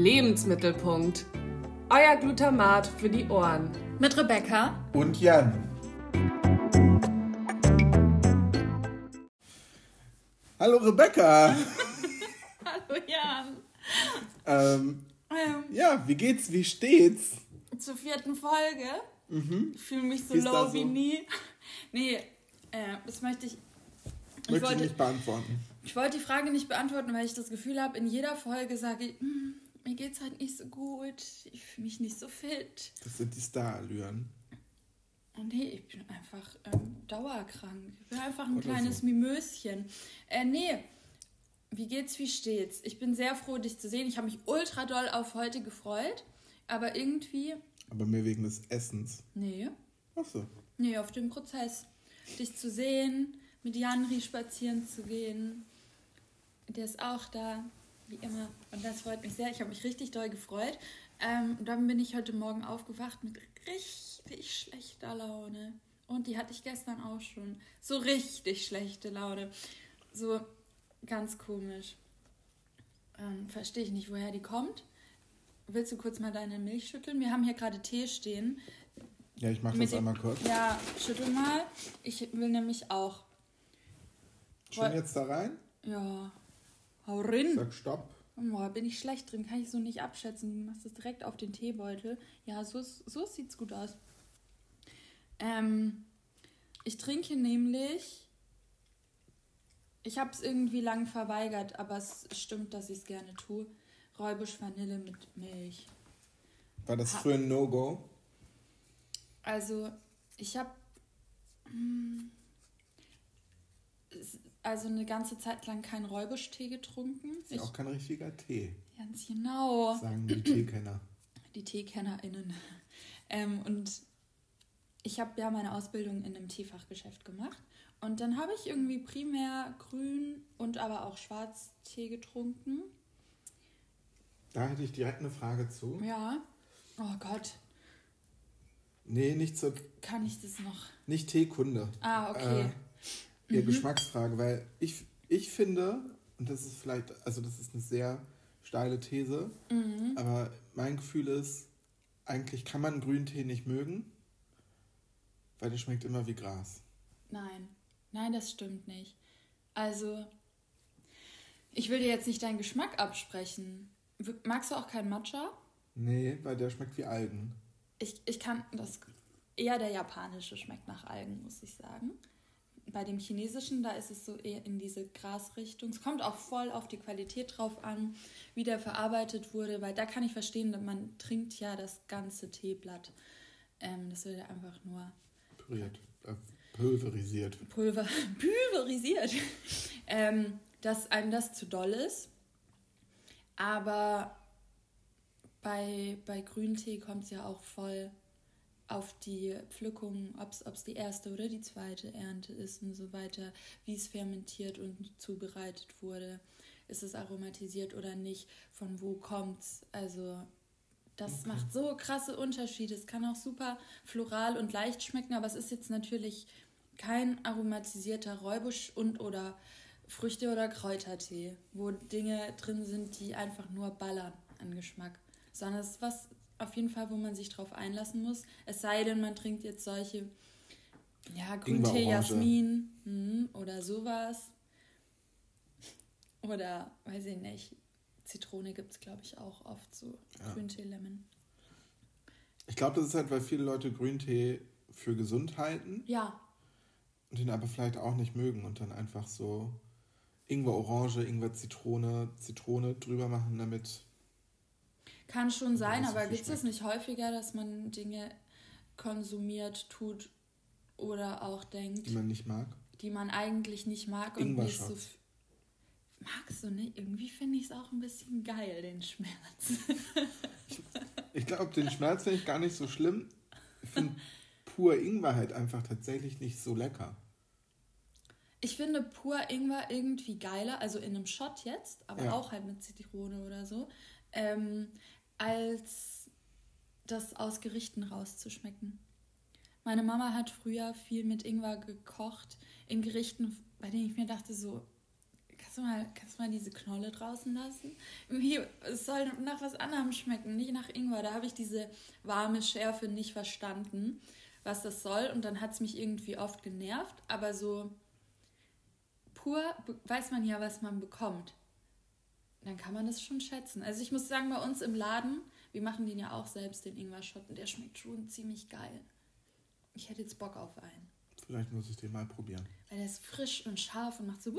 Lebensmittelpunkt. Euer Glutamat für die Ohren. Mit Rebecca und Jan. Hallo Rebecca. Hallo Jan. Ähm, ähm, ja, wie geht's? Wie steht's? Zur vierten Folge. Mhm. Ich fühle mich so low so? wie nie. Nee, äh, das möchte ich. Ich möchte wollte, nicht beantworten. Ich wollte die Frage nicht beantworten, weil ich das Gefühl habe, in jeder Folge sage ich, hm, mir geht's halt nicht so gut, ich fühle mich nicht so fit. Das sind die Starallüren. Oh nee, ich bin einfach ähm, dauerkrank. Ich bin einfach ein Oder kleines so. Mimöschen. Äh, nee, wie geht's, wie steht's? Ich bin sehr froh, dich zu sehen. Ich habe mich ultra doll auf heute gefreut, aber irgendwie. Aber mehr wegen des Essens. Nee. Ach so. Nee, auf dem Prozess. Dich zu sehen, mit Janri spazieren zu gehen. Der ist auch da, wie immer. Und das freut mich sehr. Ich habe mich richtig doll gefreut. Ähm, dann bin ich heute Morgen aufgewacht mit richtig schlechter Laune. Und die hatte ich gestern auch schon. So richtig schlechte Laune. So ganz komisch. Ähm, Verstehe ich nicht, woher die kommt. Willst du kurz mal deine Milch schütteln? Wir haben hier gerade Tee stehen. Ja, ich mache das einmal kurz. Ja, schüttel mal. Ich will nämlich auch. Schon jetzt da rein? Ja. Hau rein. Sag Stopp. Oh, bin ich schlecht drin, kann ich so nicht abschätzen. Du machst das direkt auf den Teebeutel. Ja, so, so sieht's gut aus. Ähm, ich trinke nämlich. Ich habe es irgendwie lang verweigert, aber es stimmt, dass ich es gerne tue. Räubisch Vanille mit Milch. War das früher ein No-Go? Also, ich habe hm, also eine ganze Zeit lang keinen Räubusch-Tee getrunken. Ist ja auch kein richtiger Tee. Ganz genau. Sagen die Teekenner. Die TeekennerInnen. Ähm, und ich habe ja meine Ausbildung in einem Teefachgeschäft gemacht. Und dann habe ich irgendwie primär grün und aber auch Schwarztee getrunken. Da hätte ich direkt eine Frage zu. Ja. Oh Gott. Nee, nicht so. Kann ich das noch? Nicht Teekunde. Ah, okay. Äh, eher mhm. Geschmacksfrage, weil ich, ich finde, und das ist vielleicht, also das ist eine sehr steile These, mhm. aber mein Gefühl ist, eigentlich kann man Grüntee nicht mögen, weil der schmeckt immer wie Gras. Nein, nein, das stimmt nicht. Also, ich will dir jetzt nicht deinen Geschmack absprechen. Magst du auch keinen Matcha? Nee, weil der schmeckt wie Algen. Ich, ich kann das. Eher der japanische schmeckt nach Algen, muss ich sagen bei dem chinesischen, da ist es so eher in diese Grasrichtung. Es kommt auch voll auf die Qualität drauf an, wie der verarbeitet wurde, weil da kann ich verstehen, man trinkt ja das ganze Teeblatt. Ähm, das wird ja einfach nur püriert, äh, pulverisiert. Pulver, pulverisiert. ähm, dass einem das zu doll ist. Aber bei, bei Grüntee kommt es ja auch voll auf die Pflückung, ob es die erste oder die zweite Ernte ist und so weiter, wie es fermentiert und zubereitet wurde, ist es aromatisiert oder nicht, von wo kommt es. Also das okay. macht so krasse Unterschiede. Es kann auch super floral und leicht schmecken, aber es ist jetzt natürlich kein aromatisierter Räubusch und oder Früchte- oder Kräutertee, wo Dinge drin sind, die einfach nur ballern an Geschmack, sondern es ist was auf jeden Fall, wo man sich drauf einlassen muss. Es sei denn, man trinkt jetzt solche, ja, Grüntee, Jasmin hm, oder sowas. Oder, weiß ich nicht, Zitrone gibt es, glaube ich, auch oft so. Ja. Grüntee, Lemon. Ich glaube, das ist halt, weil viele Leute Grüntee für gesund halten. Ja. Und den aber vielleicht auch nicht mögen und dann einfach so Ingwer Orange, Ingwer Zitrone, Zitrone drüber machen, damit kann schon sein, aber gibt es nicht häufiger, dass man Dinge konsumiert, tut oder auch denkt? Die man nicht mag? Die man eigentlich nicht mag und nicht so. Magst du nicht? Irgendwie finde ich es auch ein bisschen geil, den Schmerz. ich, glaube, den Schmerz finde ich gar nicht so schlimm. Ich finde pur Ingwer halt einfach tatsächlich nicht so lecker. Ich finde pur Ingwer irgendwie geiler, also in einem Shot jetzt, aber ja. auch halt mit Zitrone oder so. Ähm, als das aus Gerichten rauszuschmecken. Meine Mama hat früher viel mit Ingwer gekocht in Gerichten, bei denen ich mir dachte, so kannst du mal, kannst du mal diese Knolle draußen lassen? Es soll nach was anderem schmecken, nicht nach Ingwer. Da habe ich diese warme Schärfe nicht verstanden, was das soll. Und dann hat es mich irgendwie oft genervt. Aber so pur weiß man ja, was man bekommt. Dann kann man das schon schätzen. Also ich muss sagen, bei uns im Laden, wir machen den ja auch selbst, den Ingwer-Shot, und der schmeckt schon ziemlich geil. Ich hätte jetzt Bock auf einen. Vielleicht muss ich den mal probieren. Weil der ist frisch und scharf und macht so.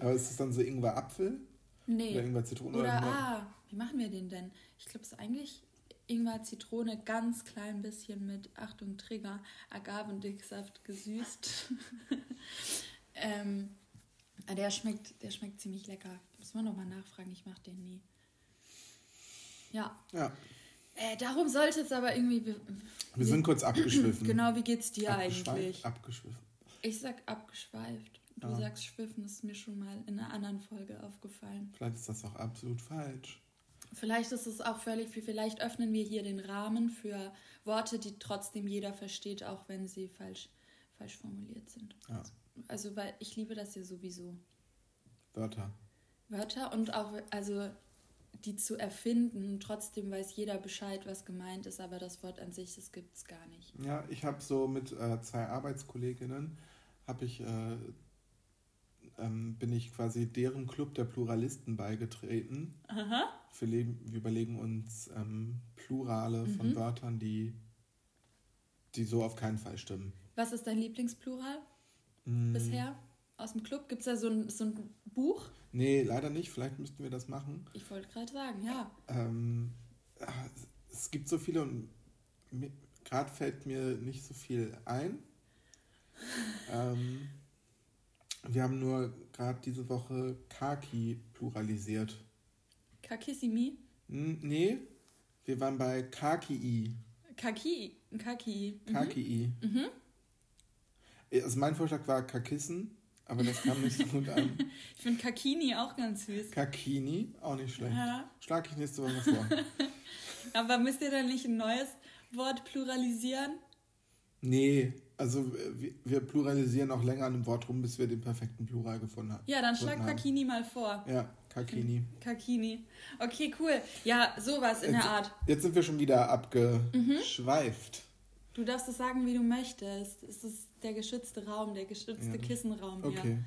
Aber ist es dann so Ingwer-Apfel? Nee. Oder Ingwer-Zitrone? Oder, Oder ah, wie machen wir den denn? Ich glaube, es ist eigentlich Ingwer-Zitrone ganz klein bisschen mit, Achtung, Trigger, Agavendicksaft gesüßt. ähm, der, schmeckt, der schmeckt ziemlich lecker. Muss man nochmal nachfragen, ich mache den nie. Ja. Ja. Äh, darum sollte es aber irgendwie. Wir, Wir sind kurz abgeschwiffen. Genau, wie geht's dir Abgeschweift, eigentlich? Abgeschwiffen. Ich sag abgeschweift. Du Ja. sagst schwiffen, ist mir schon mal in einer anderen Folge aufgefallen. Vielleicht ist das auch absolut falsch. Vielleicht ist es auch völlig viel. Vielleicht öffnen wir hier den Rahmen für Worte, die trotzdem jeder versteht, auch wenn sie falsch, falsch formuliert sind. Ja. Also, weil ich liebe das ja sowieso. Wörter. Wörter und auch, also die zu erfinden trotzdem weiß jeder Bescheid, was gemeint ist, aber das Wort an sich, das gibt es gar nicht. Ja, ich habe so mit äh, zwei Arbeitskolleginnen, habe ich, äh, ähm, bin ich quasi deren Club der Pluralisten beigetreten. Aha. Wir, leben, wir überlegen uns ähm, Plurale von Mhm. Wörtern, die, die so auf keinen Fall stimmen. Was ist dein Lieblingsplural Mm, bisher aus dem Club? Gibt es da so ein, so ein Buch? Nee, leider nicht. Vielleicht müssten wir das machen. Ich wollte gerade sagen, ja. Ähm, ah, es gibt so viele und gerade fällt mir nicht so viel ein. ähm, wir haben nur gerade diese Woche Kaki pluralisiert. Kakissimi? Hm, nee, wir waren bei Kaki. Kaki. Kaki. Mhm. Kaki. Mhm. Also mein Vorschlag war Kakissen, aber das kam nicht so gut an. Ich finde Kakini auch ganz süß. Kakini, auch nicht schlecht. Ja. Schlag ich nächste Woche vor. Aber müsst ihr dann nicht ein neues Wort pluralisieren? Nee, also wir, wir pluralisieren auch länger an einem Wort rum, bis wir den perfekten Plural gefunden haben. Ja, dann schlag gefunden haben. Kakini mal vor. Ja, Kakini. Kakini. Okay, cool. Ja, sowas in der Jetzt- Art. Jetzt sind wir schon wieder abgeschweift. Du darfst es sagen, wie du möchtest. Es ist der geschützte Raum, der geschützte Ja. Kissenraum. Okay.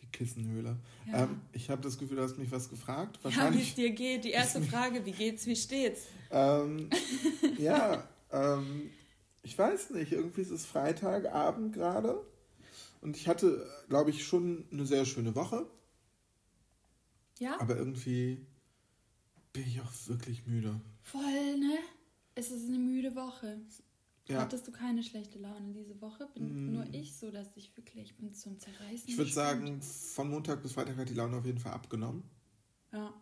Die Kissenhöhle. Ja. Ähm, ich habe das Gefühl, du hast mich was gefragt. Ja, wie es Wahrscheinlich. dir geht. Die erste Frage, wie geht's, wie steht's? ähm, ja, ähm, ich weiß nicht. Irgendwie ist es Freitagabend gerade. Und ich hatte, glaube ich, schon eine sehr schöne Woche. Ja? Aber irgendwie bin ich auch wirklich müde. Voll, ne? Es ist eine müde Woche. Ja. Hattest du keine schlechte Laune diese Woche? Bin Mm. nur ich so, dass ich wirklich ich bin zum Zerreißen. Ich würde sagen, von Montag bis Freitag hat die Laune auf jeden Fall abgenommen. Ja.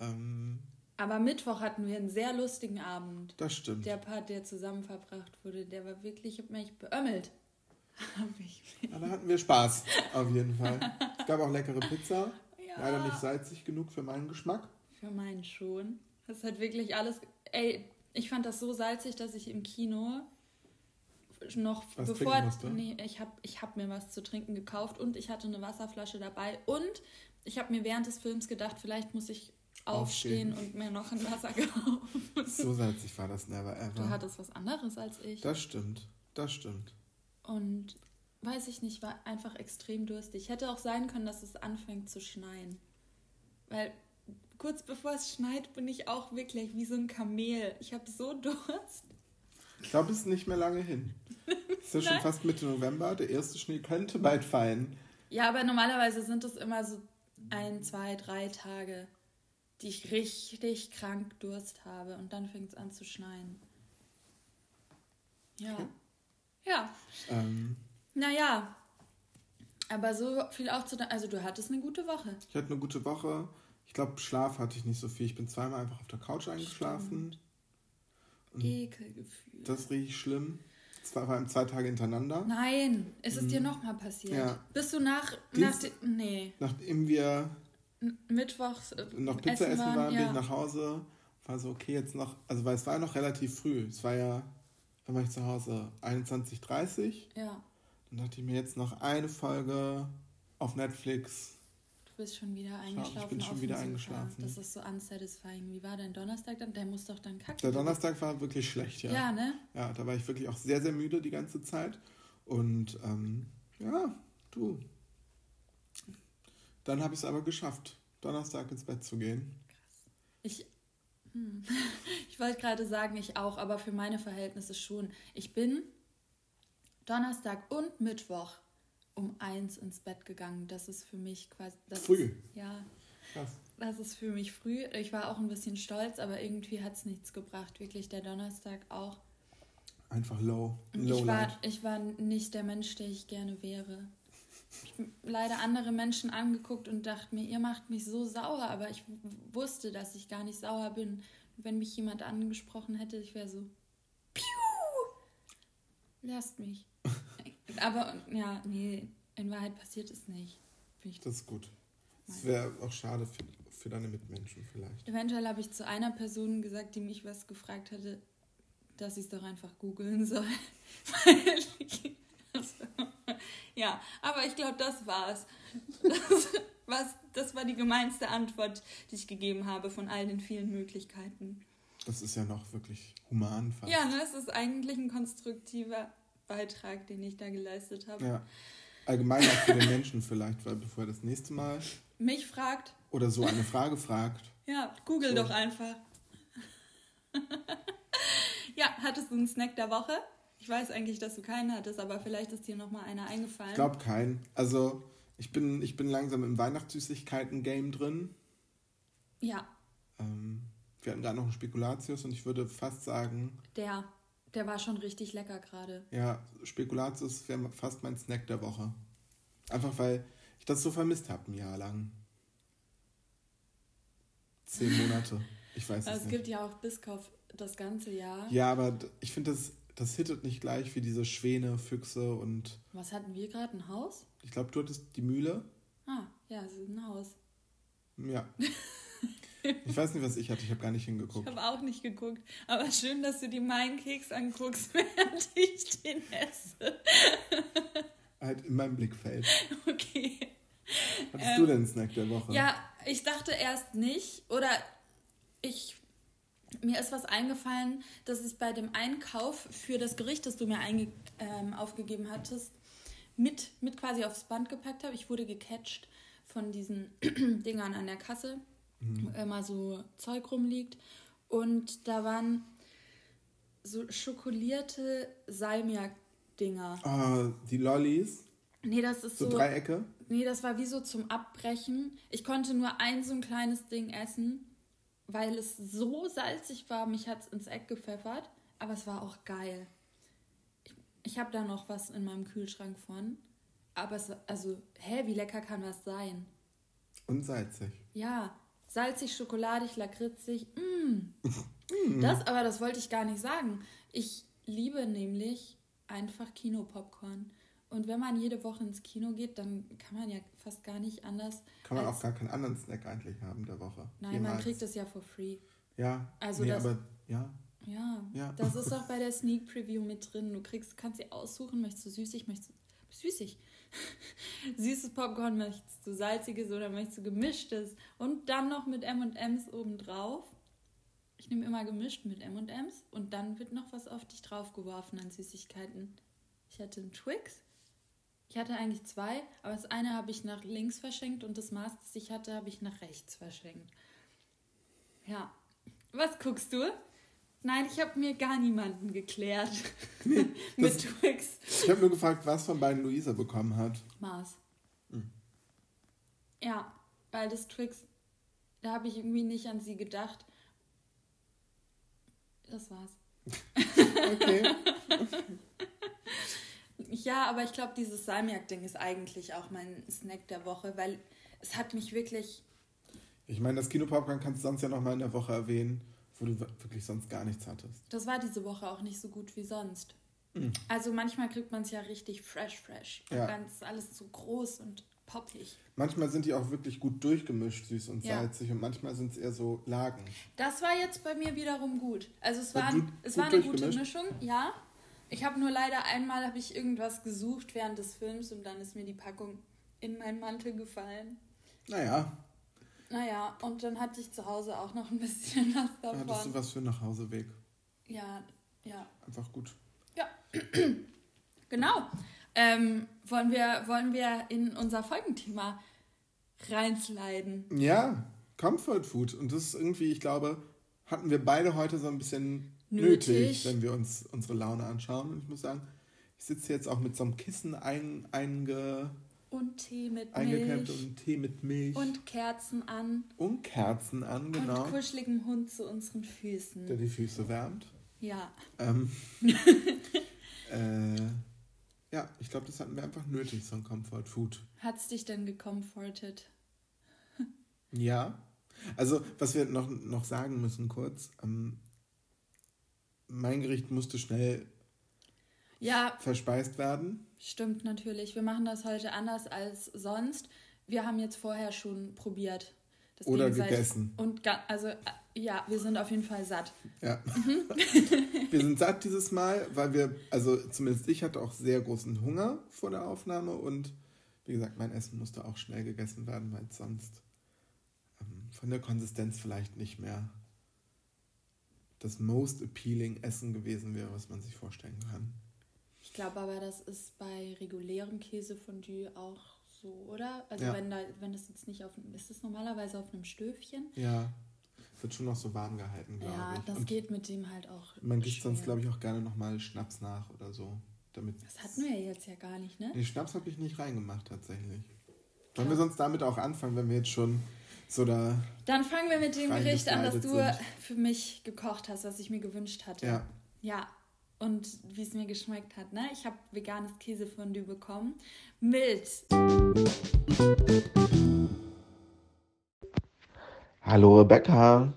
Ähm, Aber Mittwoch hatten wir einen sehr lustigen Abend. das stimmt. Der Part, der zusammen verbracht wurde, der war wirklich, ich hab mich beömmelt. Hab ich mich. Ja, da hatten wir Spaß, auf jeden Fall. Es gab auch leckere Pizza. Ja. Leider nicht salzig genug für meinen Geschmack. Für meinen schon. Das hat wirklich alles. Ey, ich fand das so salzig, dass ich im Kino noch Was bevor. Nee, ich habe ich hab mir was zu trinken gekauft und ich hatte eine Wasserflasche dabei und ich habe mir während des Films gedacht, vielleicht muss ich aufstehen, Aufstehen. und mir noch ein Wasser kaufen. So salzig war das never Du ever. hattest was anderes als ich. Das stimmt. Das stimmt. Und weiß ich nicht, war einfach extrem durstig. Hätte auch sein können, dass es anfängt zu schneien. Weil kurz bevor es schneit, bin ich auch wirklich wie so ein Kamel. Ich habe so Durst. Ich glaube, es ist nicht mehr lange hin. Es ist ja schon fast Mitte November. Der erste Schnee könnte bald fallen. Ja, aber normalerweise sind es immer so ein, zwei, drei Tage, die ich richtig krank Durst habe. Und dann fängt es an zu schneien. Ja. Ja. Ähm, Naja. Aber so viel auch zu. Also, du hattest eine gute Woche. ich hatte eine gute Woche. Ich glaube, Schlaf hatte ich nicht so viel. Ich bin zweimal einfach auf der Couch eingeschlafen. Mhm. Ekelgefühl. Das richtig schlimm. Zwei, vor allem zwei Tage hintereinander. Nein, ist es dir nochmal passiert? Mhm. Ja. Bist du nach, nach Dienst- dem, nee, Nachdem wir Mittwochs äh, noch Pizza essen waren, bin ja. ich nach Hause. War so, okay, jetzt noch, also weil es war ja noch relativ früh. Es war ja, wann war ich zu Hause? 21.30 Ja, Dann dachte ich mir jetzt noch eine Folge auf Netflix. Du bist schon wieder eingeschlafen. Ich bin schon wieder eingeschlafen. Das ist so unsatisfying. Wie war dein Donnerstag dann? Der muss doch dann kacken. Der Donnerstag war wirklich schlecht, ja. Ja, ne? Ja, da war ich wirklich auch sehr, sehr müde die ganze Zeit. Und ähm, ja, du. Dann habe ich es aber geschafft, Donnerstag ins Bett zu gehen. Krass. Ich, hm. ich wollte gerade sagen, ich auch, aber für meine Verhältnisse schon. Ich bin Donnerstag und Mittwoch um eins ins Bett gegangen. Das ist für mich quasi. früh. Ist, ja. Krass. Das ist für mich früh. Ich war auch ein bisschen stolz, aber irgendwie hat es nichts gebracht. Wirklich der Donnerstag auch. Einfach low. low ich, war, ich war nicht der Mensch, der ich gerne wäre. Ich habe leider andere Menschen angeguckt und dachte mir, ihr macht mich so sauer, aber ich wusste, dass ich gar nicht sauer bin. Wenn mich jemand angesprochen hätte, ich wäre so, piu, lasst mich. Aber ja, nee, in Wahrheit passiert es nicht. das ist gut. Das wäre auch schade für, für deine Mitmenschen vielleicht. Eventuell habe ich zu einer Person gesagt, die mich was gefragt hatte, dass ich es doch einfach googeln soll. ja, aber ich glaube, das war's. Das, was, das war die gemeinste Antwort, die ich gegeben habe von all den vielen Möglichkeiten. Das ist ja noch wirklich human fast. Ja, ne, es ist eigentlich ein konstruktiver Beitrag, den ich da geleistet habe. Ja. Allgemein auch für den Menschen vielleicht, weil bevor er das nächste Mal mich fragt oder so eine Frage fragt. Ja, google so. doch einfach. ja, hattest du einen Snack der Woche? Ich weiß eigentlich, dass du keinen hattest, aber vielleicht ist dir noch mal einer eingefallen. Ich glaube keinen. Also ich bin, ich bin langsam im Weihnachtssüßigkeiten-Game drin. Ja. Ähm, wir hatten gerade noch einen Spekulatius und ich würde fast sagen. Der. Der war schon richtig lecker gerade. Ja, Spekulatius wäre fast mein Snack der Woche. Einfach weil ich das so vermisst habe, ein Jahr lang. Zehn Monate. Ich weiß es nicht. Es gibt ja auch Biskopf das ganze Jahr. Ja, aber ich finde, das, das hittet nicht gleich wie diese Schwäne, Füchse und. Was hatten wir gerade? Ein Haus? Ich glaube, du hattest die Mühle. Ah, ja, es ist ein Haus. Ja. Ich weiß nicht, was ich hatte. Ich habe gar nicht hingeguckt. Ich habe auch nicht geguckt. Aber schön, dass du dir meinen Keks anguckst, während ich den esse. Halt in meinem Blickfeld. Okay. Hattest ähm, du denn Snack der Woche? Ja, ich dachte erst nicht. Oder ich. Mir ist was eingefallen, dass ich bei dem Einkauf für das Gericht, das du mir einge ähm, aufgegeben hattest, mit, mit quasi aufs Band gepackt habe. Ich wurde gecatcht von diesen Dingern an der Kasse mhm. wo immer so Zeug rumliegt. Und da waren so schokolierte Salmiak-Dinger. Ah, die Lollis? Nee, das ist so. So Dreiecke? Nee, das war wie so zum Abbrechen. Ich konnte nur ein so ein kleines Ding essen, weil es so salzig war. Mich hat es ins Eck gepfeffert. Aber es war auch geil. Ich, ich habe da noch was in meinem Kühlschrank von. Aber es, also, hä, wie lecker kann das sein? Und salzig. Ja, salzig, schokoladig, lakritzig. Mm. Das, aber das wollte ich gar nicht sagen. Ich liebe nämlich einfach Kinopopcorn. Und wenn man jede Woche ins Kino geht, dann kann man ja fast gar nicht anders. Kann man auch gar keinen anderen Snack eigentlich haben der Woche. Nein, Jemals. man kriegt es ja for free. Ja. Also nee, das, aber ja. Ja, ja, das ist auch bei der Sneak Preview mit drin. Du kriegst, kannst dir aussuchen, möchtest du süßig, möchtest du süßig. Süßes Popcorn, möchtest du salziges oder möchtest du gemischtes? Und dann noch mit M&M's obendrauf. Ich nehme immer gemischt mit M&M's und dann wird noch was auf dich draufgeworfen an Süßigkeiten. Ich hatte einen Twix. Ich hatte eigentlich zwei, aber das eine habe ich nach links verschenkt und das Maß, das ich hatte, habe ich nach rechts verschenkt. Ja. Was guckst du? Nein, ich habe mir gar niemanden geklärt. Nee, Mit Twix. Ich habe nur gefragt, was von beiden Luisa bekommen hat. Mars. Hm. Ja, weil das Twix, da habe ich irgendwie nicht an sie gedacht. Das war's. okay. ja, aber ich glaube, dieses Salmiak-Ding ist eigentlich auch mein Snack der Woche, weil es hat mich wirklich. Ich meine, das Kinopopcorn kannst du sonst ja noch mal in der Woche erwähnen wo du wirklich sonst gar nichts hattest. Das war diese Woche auch nicht so gut wie sonst. Mhm. Also manchmal kriegt man es ja richtig fresh, fresh. Ja. Ganz alles so groß und poppig. Manchmal sind die auch wirklich gut durchgemischt, süß und ja. salzig, und manchmal sind es eher so Lagen. Das war jetzt bei mir wiederum gut. Also es war, es war eine gute Mischung, ja. Ich habe nur leider einmal habe ich irgendwas gesucht während des Films und dann ist mir die Packung in meinen Mantel gefallen. Naja. Naja, und dann hatte ich zu Hause auch noch ein bisschen was davon. Hattest du was für einen Nachhauseweg? Ja, ja. Einfach gut. Ja. genau. Ähm, wollen, wir, wollen wir in unser Folgenthema reinsliden? Ja, Comfort Food. Und das ist irgendwie, ich glaube, hatten wir beide heute so ein bisschen Nötig. nötig, wenn wir uns unsere Laune anschauen. Und ich muss sagen, ich sitze jetzt auch mit so einem Kissen ein, einge, Und Tee mit Milch. und Tee mit Milch und, Und Kerzen an. Kerzen an, genau. Und kuscheligem Hund zu unseren Füßen. Der die Füße wärmt. Ja. Ähm, äh, ja, ich glaube, das hatten wir einfach nötig, so ein Comfort Food. Hat's dich denn gecomfortet? Ja. Also, was wir noch, noch sagen müssen kurz, ähm, mein Gericht musste schnell Ja, verspeist werden. stimmt natürlich. Wir machen das heute anders als sonst. Wir haben jetzt vorher schon probiert. Das Oder gegessen. Und also äh, ja, wir sind auf jeden Fall satt. Ja. wir sind satt dieses Mal, weil wir, also zumindest ich hatte auch sehr großen Hunger vor der Aufnahme und wie gesagt, mein Essen musste auch schnell gegessen werden, weil es sonst ähm, von der Konsistenz vielleicht nicht mehr das most appealing Essen gewesen wäre, was man sich vorstellen kann. Ich glaube aber, das ist bei regulärem Käsefondue auch so, oder? Also Ja. wenn da, wenn das jetzt nicht auf ist das normalerweise auf einem Stöfchen? Ja, wird schon noch so warm gehalten, glaube Ja, ich. das und geht mit dem halt auch. man gibt sonst, glaube ich, auch gerne nochmal Schnaps nach oder so. Damit Das hatten wir ja jetzt ja gar nicht, ne? Nee, Schnaps habe ich nicht reingemacht tatsächlich. Wollen wir sonst damit auch anfangen, wenn wir jetzt schon so da. Dann fangen wir mit dem Gericht an, das du Reingeslidet für mich gekocht hast, was ich mir gewünscht hatte. Ja. Ja. Und wie es mir geschmeckt hat, ne? Ich habe veganes Käsefondue bekommen mit Hallo Rebecca,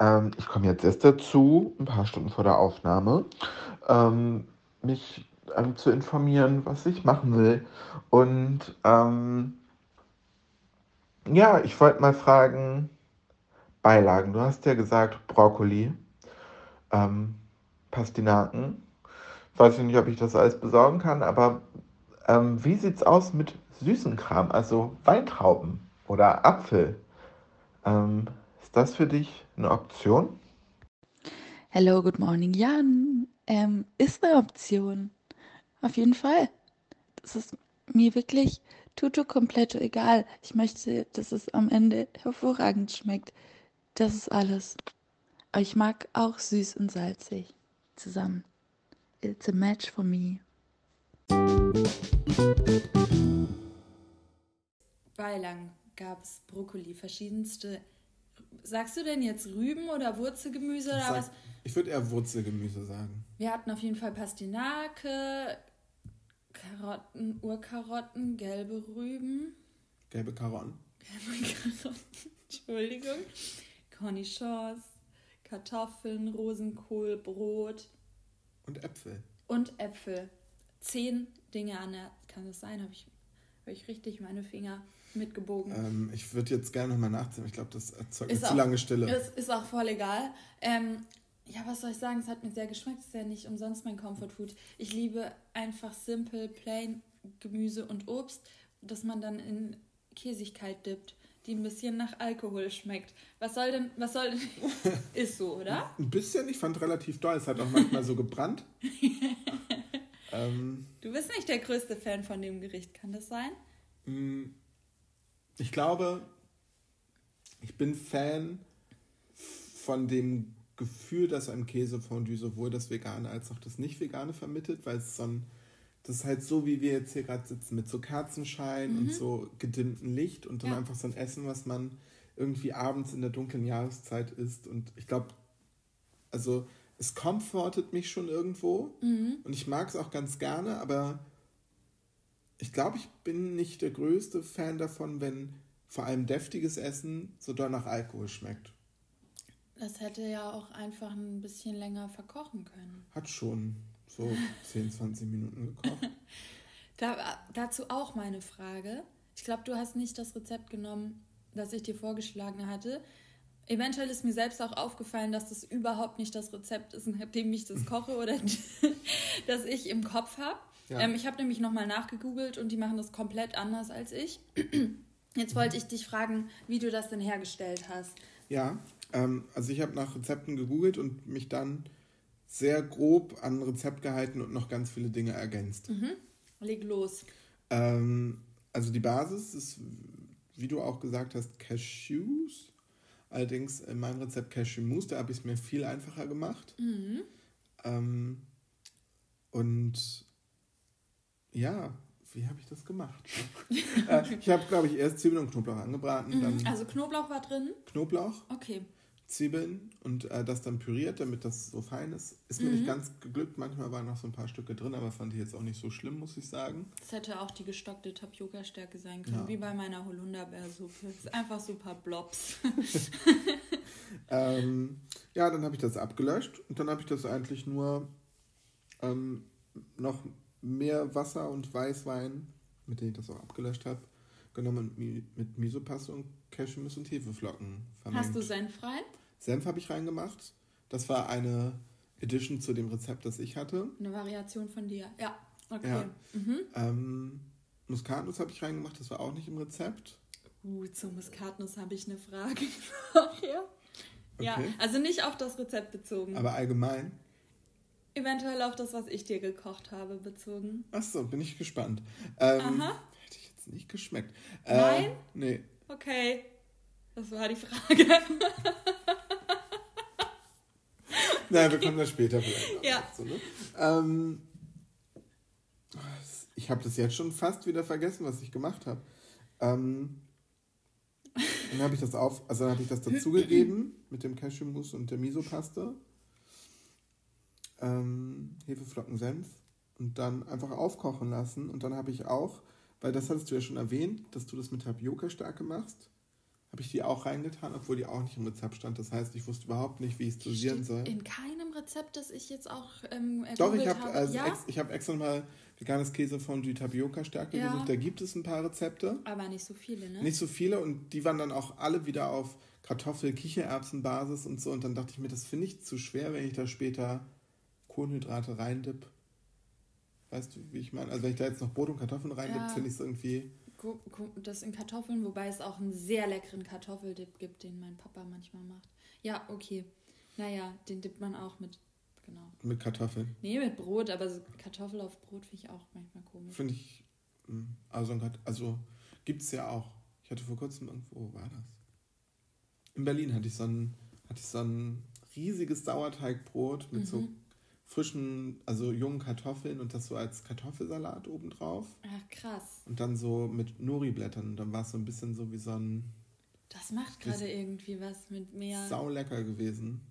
ähm, ich komme jetzt erst dazu, ein paar Stunden vor der Aufnahme, ähm, mich ähm, zu informieren, was ich machen will. Und ähm, ja, ich wollte mal fragen, Beilagen. Du hast ja gesagt Brokkoli, ähm, Pastinaken. Weiß ich nicht, ob ich das alles besorgen kann, aber ähm, wie sieht's aus mit süßen Kram, also Weintrauben oder Apfel? Ähm, ist das für dich eine Option? Hello, good morning. Ja, n- ähm, ist eine Option. Auf jeden Fall. Das ist mir wirklich tutu komplett egal. Ich möchte, dass es am Ende hervorragend schmeckt. Das ist alles. Aber ich mag auch süß und salzig zusammen. It's a match for me. Beilagen gab es Brokkoli, verschiedenste. Sagst du denn jetzt Rüben oder Wurzelgemüse oder Sag- was? Ich würde eher Wurzelgemüse sagen. Wir hatten auf jeden Fall Pastinake, Karotten, Urkarotten, gelbe Rüben, Gelbe Karotten. gelbe Karotten, Entschuldigung, Cornichons, Kartoffeln, Rosenkohl, Brot Und Äpfel. und Äpfel. Zehn Dinge an der, kann das sein? Habe ich, hab ich richtig meine Finger mitgebogen? Ähm, ich würde jetzt gerne nochmal nachziehen. Ich glaube, das erzeugt Ist eine zu auch- lange Stille. Es ist auch voll egal. Ähm, ja, was soll ich sagen? Es hat mir sehr geschmeckt. Es ist ja nicht umsonst mein Comfort Food. Ich liebe einfach simple, plain Gemüse und Obst, das man dann in Käsigkeit dippt, die ein bisschen nach Alkohol schmeckt. Was soll denn, was soll denn, ist so, oder? Ein bisschen, ich fand relativ doll. Es hat auch manchmal so gebrannt. ähm, Du bist nicht der größte Fan von dem Gericht, kann das sein? mh, ich glaube, ich bin Fan von dem Gefühl, dass ein Käsefondue sowohl das Vegane als auch das Nicht-Vegane vermittelt, weil es so ein, das ist halt so, wie wir jetzt hier gerade sitzen, mit so Kerzenschein und so gedimmtem Licht und dann Ja. einfach so ein Essen, was man irgendwie abends in der dunklen Jahreszeit isst. Und ich glaube, also es comfortet mich schon irgendwo und ich mag es auch ganz gerne, aber ich glaube, ich bin nicht der größte Fan davon, wenn vor allem deftiges Essen so doll nach Alkohol schmeckt. Das hätte ja auch einfach ein bisschen länger verkochen können. Hat schon so 10, 20 Minuten gekocht. Da, dazu auch meine Frage. Ich glaube, du hast nicht das Rezept genommen, das ich dir vorgeschlagen hatte. Eventuell ist mir selbst auch aufgefallen, dass das überhaupt nicht das Rezept ist, nachdem ich das koche oder das ich im Kopf habe. Ja. Ähm, ich habe nämlich nochmal nachgegoogelt und die machen das komplett anders als ich. Jetzt wollte ich dich fragen, wie du das denn hergestellt hast. Ja, ähm, also ich habe nach Rezepten gegoogelt und mich dann sehr grob an ein Rezept gehalten und noch ganz viele Dinge ergänzt. Leg los. Ähm, also die Basis ist, wie du auch gesagt hast, Cashews. Allerdings in meinem Rezept Cashew Mousse, da habe ich es mir viel einfacher gemacht. Ähm, und ja, wie habe ich das gemacht? äh, ich habe, glaube ich, erst Zwiebeln und Knoblauch angebraten, dann Also Knoblauch war drin. Knoblauch, Okay. Zwiebeln und äh, das dann püriert, damit das so fein ist. Ist mir nicht ganz geglückt. Manchmal waren noch so ein paar Stücke drin, aber fand ich jetzt auch nicht so schlimm, muss ich sagen. Das hätte auch die gestockte Tapioca-Stärke sein können, Ja. wie bei meiner Holunderbeersuppe. Es ist einfach so ein paar Blobs. Ähm, ja, dann habe ich das abgelöscht und dann habe ich das eigentlich nur ähm, noch mehr Wasser und Weißwein, mit dem ich das auch abgelöscht habe, genommen mit Misopaste und Cashewmus und Hefeflocken vermengt. Hast du Senf rein? Senf habe ich reingemacht. Das war eine Edition zu dem Rezept, das ich hatte. Eine Variation von dir. Ja, okay. Ja. Ähm, Muskatnuss habe ich reingemacht, das war auch nicht im Rezept. Uh, zur Muskatnuss habe ich eine Frage. ja. ja, Okay. also nicht auf das Rezept bezogen. Aber allgemein. Eventuell auf das, was ich dir gekocht habe, bezogen. Achso, bin ich gespannt. Ähm, Aha. Hätte ich jetzt nicht geschmeckt. Äh, Nein? Nee. Okay. Das war die Frage. Nein, wir kommen da später vielleicht noch Ja. dazu. Ne? Ähm, ich habe das jetzt schon fast wieder vergessen, was ich gemacht habe. Ähm, dann habe ich das auf, also dann habe ich das dazugegeben mit dem Cashewmus und der Misopaste. Ähm, Hefeflocken, Senf und dann einfach aufkochen lassen. Und dann habe ich auch, weil das hattest du ja schon erwähnt, dass du das mit Tapioca-Stärke machst, habe ich die auch reingetan, obwohl die auch nicht im Rezept stand. Das heißt, ich wusste überhaupt nicht, wie ich es dosieren soll. In keinem Rezept, das ich jetzt auch ähm, Doch, ich ergoogelt habe also ja? ex, ich hab extra mal veganes Käse von die Tapioca-Stärke Ja. gesucht. Da gibt es ein paar Rezepte. aber nicht so viele, ne? Nicht so viele und die waren dann auch alle wieder auf Kartoffel-Kichererbsen-Basis und so. Und dann dachte ich mir, das finde ich zu schwer, wenn ich da später Kohlenhydrate reindipp. Weißt du, wie ich meine? Also wenn ich da jetzt noch Brot und Kartoffeln reindipp, Ja. finde ich es irgendwie... Das in Kartoffeln, wobei es auch einen sehr leckeren Kartoffeldip gibt, den mein Papa manchmal macht. Ja, okay. Naja, den dippt man auch mit, genau. mit Kartoffeln. Nee, mit Brot, aber so Kartoffel auf Brot finde ich auch manchmal komisch. Finde ich... mh, Also, also gibt es ja auch. Ich hatte vor kurzem irgendwo, wo war das? In Berlin hatte ich so ein, hatte ich so ein riesiges Sauerteigbrot mit so frischen, also jungen Kartoffeln und das so als Kartoffelsalat obendrauf. Ach, krass. Und dann so mit Nori-Blättern. Und dann war es so ein bisschen so wie so ein Das macht gerade irgendwie was mit mehr. saulecker gewesen.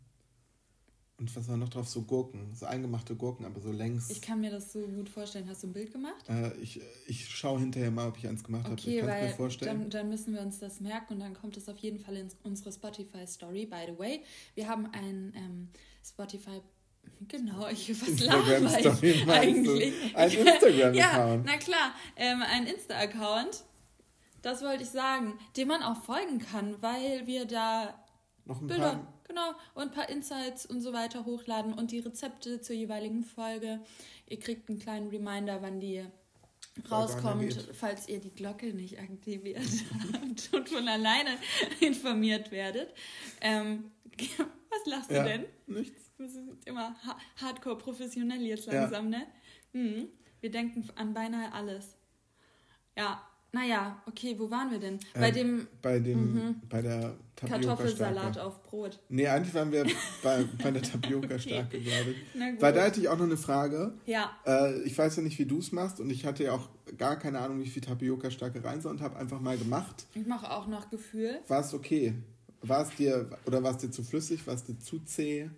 Und was war noch drauf? So Gurken, so eingemachte Gurken, aber so längs. Ich kann mir das so gut vorstellen. Hast du ein Bild gemacht? äh, ich ich schaue hinterher mal, ob ich eins gemacht habe. Ich Okay, kann es mir vorstellen. dann, dann müssen wir uns das merken und dann kommt es auf jeden Fall in unsere Spotify-Story. By the way, wir haben ein ähm, Spotify. Genau, ich was laber ich eigentlich? Ein Instagram ja, na klar, ähm, ein Insta-Account. Das wollte ich sagen, dem man auch folgen kann, weil wir da Noch ein Bilder, paar. genau, und ein paar Insights und so weiter hochladen und die Rezepte zur jeweiligen Folge. Ihr kriegt einen kleinen Reminder, wann die rauskommt, falls ihr die Glocke nicht aktiviert habt und von alleine informiert werdet. Ähm, was lachst Ja, du denn? nichts. Wir sind immer ha hardcore professionell jetzt Ja. langsam, ne? Mhm. Wir denken an beinahe alles. Ja, naja, okay, wo waren wir denn? Bei Ähm, dem Bei dem, bei der Kartoffelsalat auf Brot. Nee, eigentlich waren wir bei, bei der Tapioca-Stärke, glaube ich. Na gut. Weil da hätte ich auch noch eine Frage. Ja, Äh, ich weiß ja nicht, wie du es machst und ich hatte ja auch gar keine Ahnung, wie viel Tapioca-Stärke rein soll und habe einfach mal gemacht. ich mache auch noch Gefühl. War es okay? War es dir, oder war es dir zu flüssig? War es dir zu zäh?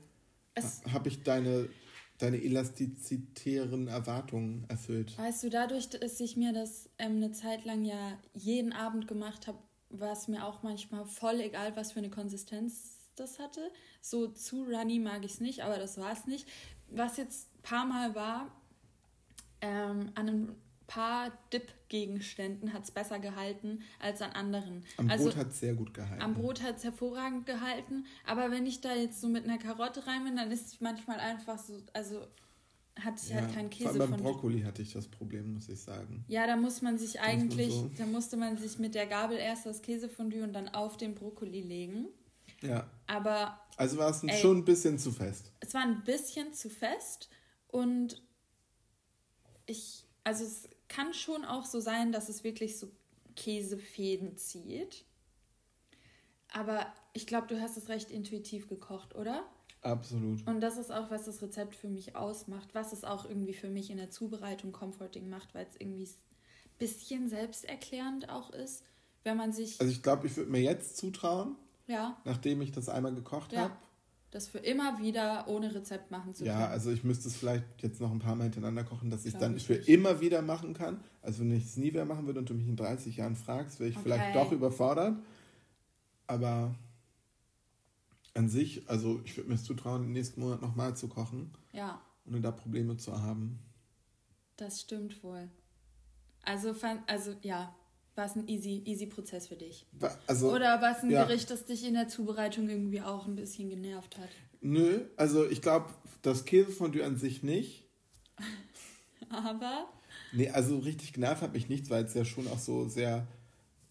Habe ich deine, deine elastizitären Erwartungen erfüllt? weißt du, dadurch, dass ich mir das ähm, eine Zeit lang ja jeden Abend gemacht habe, war es mir auch manchmal voll egal, was für eine Konsistenz das hatte. So zu runny mag ich es nicht, aber das war es nicht. Was jetzt ein paar Mal war, ähm, an ein paar Dip-Gegenständen hat es besser gehalten als an anderen. Am also, Brot hat es sehr gut gehalten. Am Brot hat es hervorragend gehalten, aber wenn ich da jetzt so mit einer Karotte rein bin, dann ist es manchmal einfach so, also hatte ich Ja, halt keinen vor Käse allem beim Brokkoli hatte ich das Problem, muss ich sagen. Ja, da muss man sich eigentlich, so. da musste man sich mit der Gabel erst das Käsefondue und dann auf den Brokkoli legen. Ja. Aber Also war es Ey. schon ein bisschen zu fest. es war ein bisschen zu fest und ich, also es kann schon auch so sein, dass es wirklich so Käsefäden zieht. Aber ich glaube, du hast es recht intuitiv gekocht, oder? Absolut. Und das ist auch, was das Rezept für mich ausmacht, was es auch irgendwie für mich in der Zubereitung comforting macht, weil es irgendwie ein bisschen selbsterklärend auch ist, wenn man sich, Also ich glaube, ich würde mir jetzt zutrauen, ja, nachdem ich das einmal gekocht Ja. habe. Das für immer wieder ohne Rezept machen zu Ja, können. also ich müsste es vielleicht jetzt noch ein paar Mal hintereinander kochen, dass ich Glaub dann ich für immer wieder machen kann. Also wenn ich es nie wieder machen würde und du mich in 30 Jahren fragst, wäre ich vielleicht Okay. doch überfordert. Aber an sich, also ich würde mir es zutrauen, den nächsten Monat nochmal zu kochen, Ja, ohne da Probleme zu haben. das stimmt wohl. Also, also ja, war es ein easy, easy Prozess für dich. Also, Oder war es ein ja. Gericht, das dich in der Zubereitung irgendwie auch ein bisschen genervt hat? nö, also ich glaube, das Käsefondue an sich nicht. Aber, Nee, also richtig genervt hat mich nichts, weil es ja schon auch so sehr,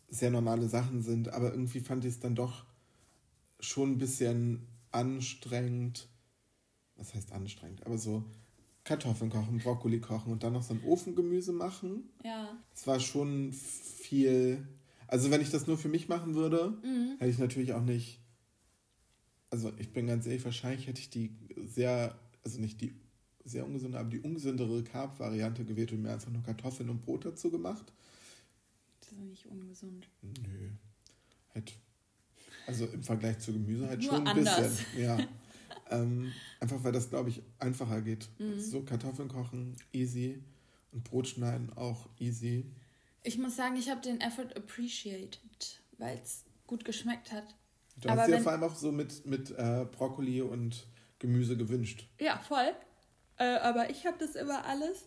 sehr normale Sachen sind. Aber irgendwie fand ich es dann doch schon ein bisschen anstrengend. Was heißt anstrengend? Aber so Kartoffeln kochen, Brokkoli kochen und dann noch so ein Ofengemüse machen. ja, Es war schon viel. Also wenn ich das nur für mich machen würde, hätte ich natürlich auch nicht. Also ich bin ganz ehrlich, wahrscheinlich hätte ich die sehr, also nicht die sehr ungesunde, aber die ungesündere Carb-Variante gewählt und mir einfach nur Kartoffeln und Brot dazu gemacht. das ist nicht ungesund. Nö. Halt, also im Vergleich zu Gemüse halt Nur schon ein anders. bisschen. Ja. ähm, einfach weil das, glaube ich, einfacher geht. So Kartoffeln kochen, easy. Und Brot schneiden auch easy. Ich muss sagen, ich habe den Effort appreciated, weil es gut geschmeckt hat. Du Aber hast dir wenn- vor allem auch so mit, mit äh, Brokkoli und Gemüse gewünscht. Ja, voll. Äh, aber ich habe das immer alles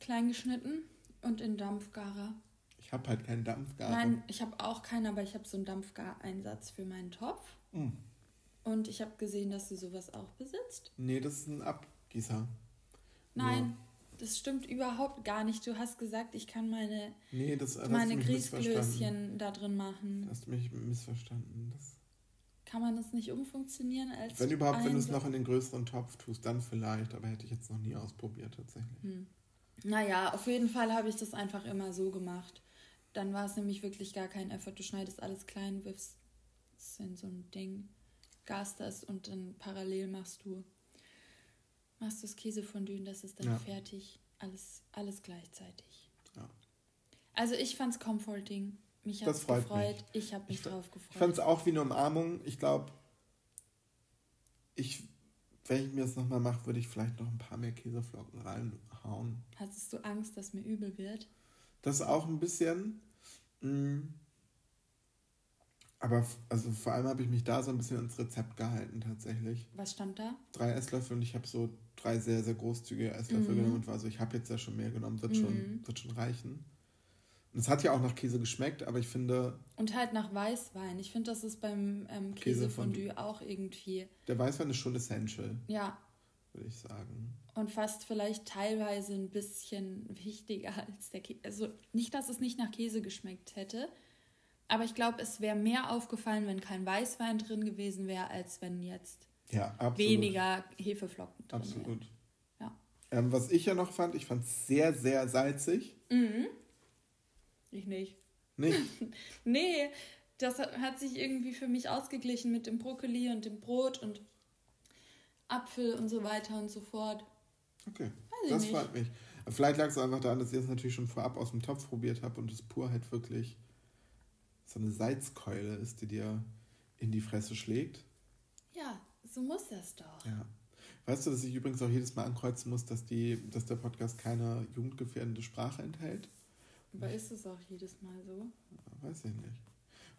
klein geschnitten und in Dampfgarer. Ich habe halt keinen Dampfgarer. Nein, ich habe auch keinen, aber ich habe so einen Dampfgareinsatz für meinen Topf. Mm. Und ich habe gesehen, dass du sowas auch besitzt. Nee, das ist ein Abgießer. Nein, das stimmt überhaupt gar nicht. Du hast gesagt, ich kann meine, Nee, das meine. Grießglöschen da drin machen. Hast du mich missverstanden. Das, Kann man das nicht umfunktionieren als wenn überhaupt, wenn du es noch in den größeren Topf tust, dann vielleicht. Aber hätte ich jetzt noch nie ausprobiert tatsächlich. Hm. Naja, auf jeden Fall habe ich das einfach immer so gemacht. Dann war es nämlich wirklich gar kein Effort. Du schneidest alles klein, wirfst es in so ein Ding, gast das und dann parallel machst du machst du das Käsefondue und das ist dann Ja. fertig. Alles, alles gleichzeitig. Ja. Also ich fand's comforting. Mich hat Das es freut gefreut. mich. Ich habe mich Ich- drauf Ich fand es gefreut. auch wie eine Umarmung. Ich glaube, ich, wenn ich mir das nochmal mache, würde ich vielleicht noch ein paar mehr Käseflocken reinhauen. Hattest du Angst, dass mir übel wird? Das auch ein bisschen. mm, Aber also vor allem habe ich mich da so ein bisschen ans Rezept gehalten tatsächlich. Was stand da? Drei Esslöffel und ich habe so drei sehr, sehr großzügige Esslöffel Mhm. genommen und war so, ich habe jetzt ja schon mehr genommen, wird, schon, wird schon reichen. Und es hat ja auch nach Käse geschmeckt, aber ich finde, Und halt nach Weißwein. Ich finde, das ist beim ähm, Käsefondue. Käsefondue auch irgendwie. der Weißwein ist schon essential, Ja, würde ich sagen. und fast vielleicht teilweise ein bisschen wichtiger als der Käse. Also nicht, dass es nicht nach Käse geschmeckt hätte, aber ich glaube, es wäre mehr aufgefallen, wenn kein Weißwein drin gewesen wäre, als wenn jetzt Ja, weniger Hefeflocken drin wären. Absolut. Ja. Ähm, was ich ja noch fand, ich fand es sehr, sehr salzig. Ich nicht. Nicht? Nee, das hat- sich irgendwie für mich ausgeglichen mit dem Brokkoli und dem Brot und Apfel und so weiter und so fort. Okay, das nicht. freut mich. Vielleicht lag es einfach daran, dass ich es natürlich schon vorab aus dem Topf probiert habe und es pur halt wirklich so eine Salzkeule ist, die dir in die Fresse schlägt. Ja, so muss das doch. Ja. Weißt du, dass ich übrigens auch jedes Mal ankreuzen muss, dass, die, dass der Podcast keine jugendgefährdende Sprache enthält? Aber ist es auch jedes Mal so? Weiß ich nicht.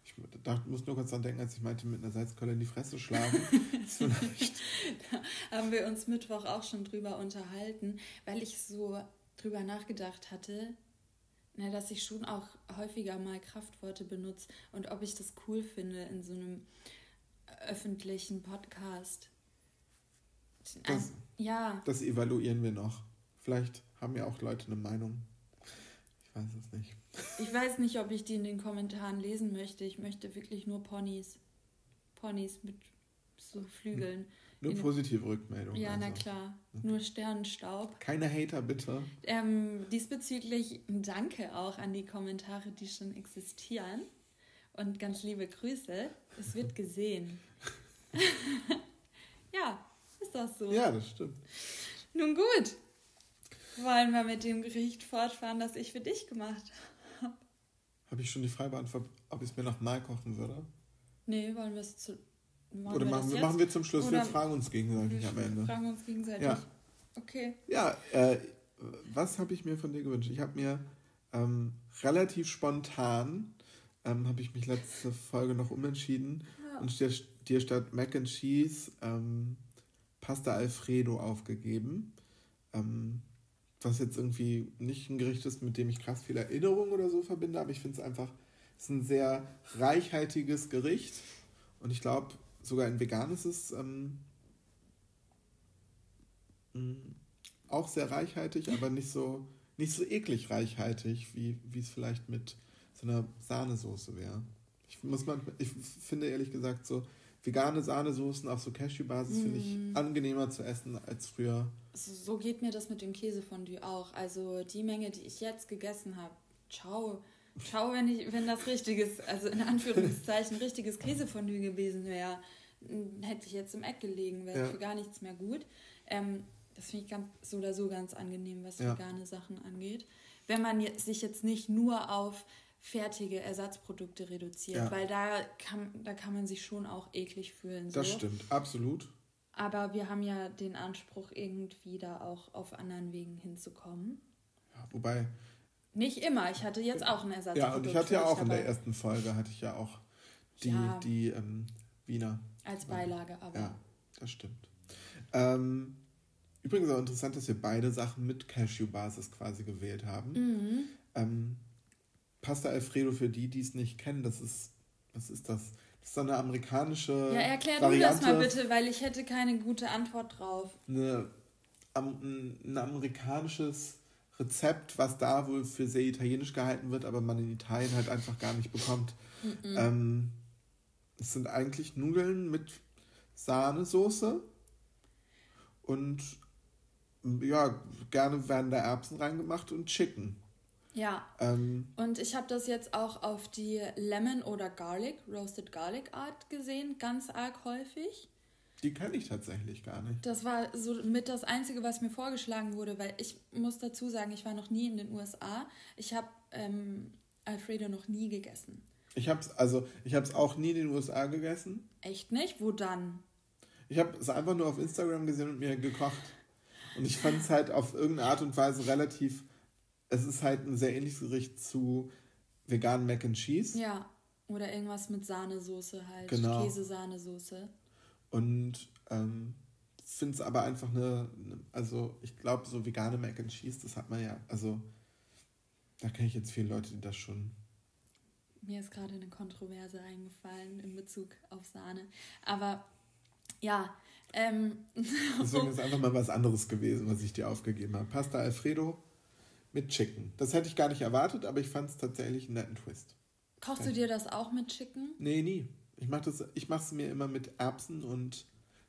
Ich dachte, muss nur kurz dran denken, als ich meinte, mit einer Salzkeule in die Fresse schlagen. vielleicht. Haben wir uns Mittwoch auch schon drüber unterhalten, weil ich so drüber nachgedacht hatte, na, dass ich schon auch häufiger mal Kraftworte benutze und ob ich das cool finde in so einem öffentlichen Podcast. Das- Ja. Das evaluieren wir noch. Vielleicht haben ja auch Leute eine Meinung. Ich weiß es nicht. Ich weiß nicht, ob ich die in den Kommentaren lesen möchte. Ich möchte wirklich nur Ponys. Ponys mit so Flügeln. Nur positive Rückmeldungen. Ja, na also. klar. Nur Sternenstaub. Keine Hater, bitte. Ähm, diesbezüglich ein Danke auch an die Kommentare, die schon existieren. Und ganz liebe Grüße. Es wird gesehen. ja, ist das so. Ja, das stimmt. Nun gut. Wollen wir mit dem Gericht fortfahren, das ich für dich gemacht habe? Habe ich schon die Frage beantwortet, ob ich es mir nochmal kochen würde? Nee, wollen wir es zu. Machen Oder wir machen wir, machen wir zum Schluss, wir Oder- fragen uns gegenseitig am Wir Ende. fragen uns gegenseitig. Ja. Okay. Ja, äh, was habe ich mir von dir gewünscht? Ich habe mir ähm, relativ spontan, ähm, habe ich mich letzte Folge noch umentschieden Ja. und dir, dir statt Mac and Cheese ähm, Pasta Alfredo aufgegeben. Ähm, was jetzt irgendwie nicht ein Gericht ist, mit dem ich krass viel Erinnerung oder so verbinde, aber ich finde es einfach, es ist ein sehr reichhaltiges Gericht und ich glaube, sogar ein veganes ist ähm, mh, auch sehr reichhaltig, aber nicht so, nicht so eklig reichhaltig, wie wie es vielleicht mit so einer Sahnesoße wäre. Ich, muss man, ich finde ehrlich gesagt, so vegane Sahnesoßen auf so Cashew-Basis finde ich angenehmer zu essen als früher. So, so geht mir das mit dem Käsefondue auch. Also die Menge, die ich jetzt gegessen habe, ciao. Ciao, wenn, ich, wenn das richtiges, also in Anführungszeichen richtiges Käsefondue gewesen wäre, m, hätte ich jetzt im Eck gelegen, wäre Ja. für gar nichts mehr gut. Ähm, das finde ich ganz, so oder so ganz angenehm, was Ja. vegane Sachen angeht. Wenn man sich jetzt nicht nur auf fertige Ersatzprodukte reduziert, Ja. weil da kann, da kann man sich schon auch eklig fühlen. Das so. stimmt, absolut. Aber wir haben ja den Anspruch, irgendwie da auch auf anderen Wegen hinzukommen. Ja, wobei, Nicht immer. Ich hatte jetzt auch ein Ersatzprodukt. ja, und ich hatte ja auch in der ersten Folge, hatte ich ja auch die, Ja. die ähm, Wiener. Als Beilage, aber. Ja, das stimmt. Ähm, übrigens auch interessant, dass wir beide Sachen mit Cashew-Basis quasi gewählt haben. Mhm. Ähm, Pasta Alfredo für die, die es nicht kennen, das ist, was ist das? Das ist eine amerikanische Ja, erklär du Variante, das mal bitte, weil ich hätte keine gute Antwort drauf. Eine, ein amerikanisches Rezept, was da wohl für sehr italienisch gehalten wird, aber man in Italien halt einfach gar nicht bekommt. Ähm, es sind eigentlich Nudeln mit Sahnesoße und ja, gerne werden da Erbsen reingemacht und Chicken. Ja. Ähm, Und ich habe das jetzt auch auf die Lemon oder Garlic, Roasted Garlic Art gesehen, ganz arg häufig. Die kenne ich tatsächlich gar nicht. Das war so mit das Einzige, was mir vorgeschlagen wurde, weil ich muss dazu sagen, ich war noch nie in den USA. Ich habe ähm, Alfredo noch nie gegessen. Ich habe es also, ich habe es auch nie in den USA gegessen. Echt nicht? Wo dann? Ich habe es einfach nur auf Instagram gesehen und mir gekocht. Und ich fand es halt auf irgendeine Art und Weise relativ. Es ist halt ein sehr ähnliches Gericht zu veganen Mac and Cheese. Ja. Oder irgendwas mit Sahnesoße halt. Genau. Käse-Sahnesoße. Und ähm, finde es aber einfach eine, eine also ich glaube, so vegane Mac and Cheese, das hat man ja, also da kenne ich jetzt viele Leute, die das schon. Mir ist gerade eine Kontroverse eingefallen in Bezug auf Sahne. Aber ja, ähm, Deswegen ist einfach mal was anderes gewesen, was ich dir aufgegeben habe. Pasta Alfredo mit Chicken. Das hätte ich gar nicht erwartet, aber ich fand es tatsächlich einen netten Twist. kochst du dir das auch mit Chicken? Nee, nie. Ich mache das, ich mache es mir immer mit Erbsen und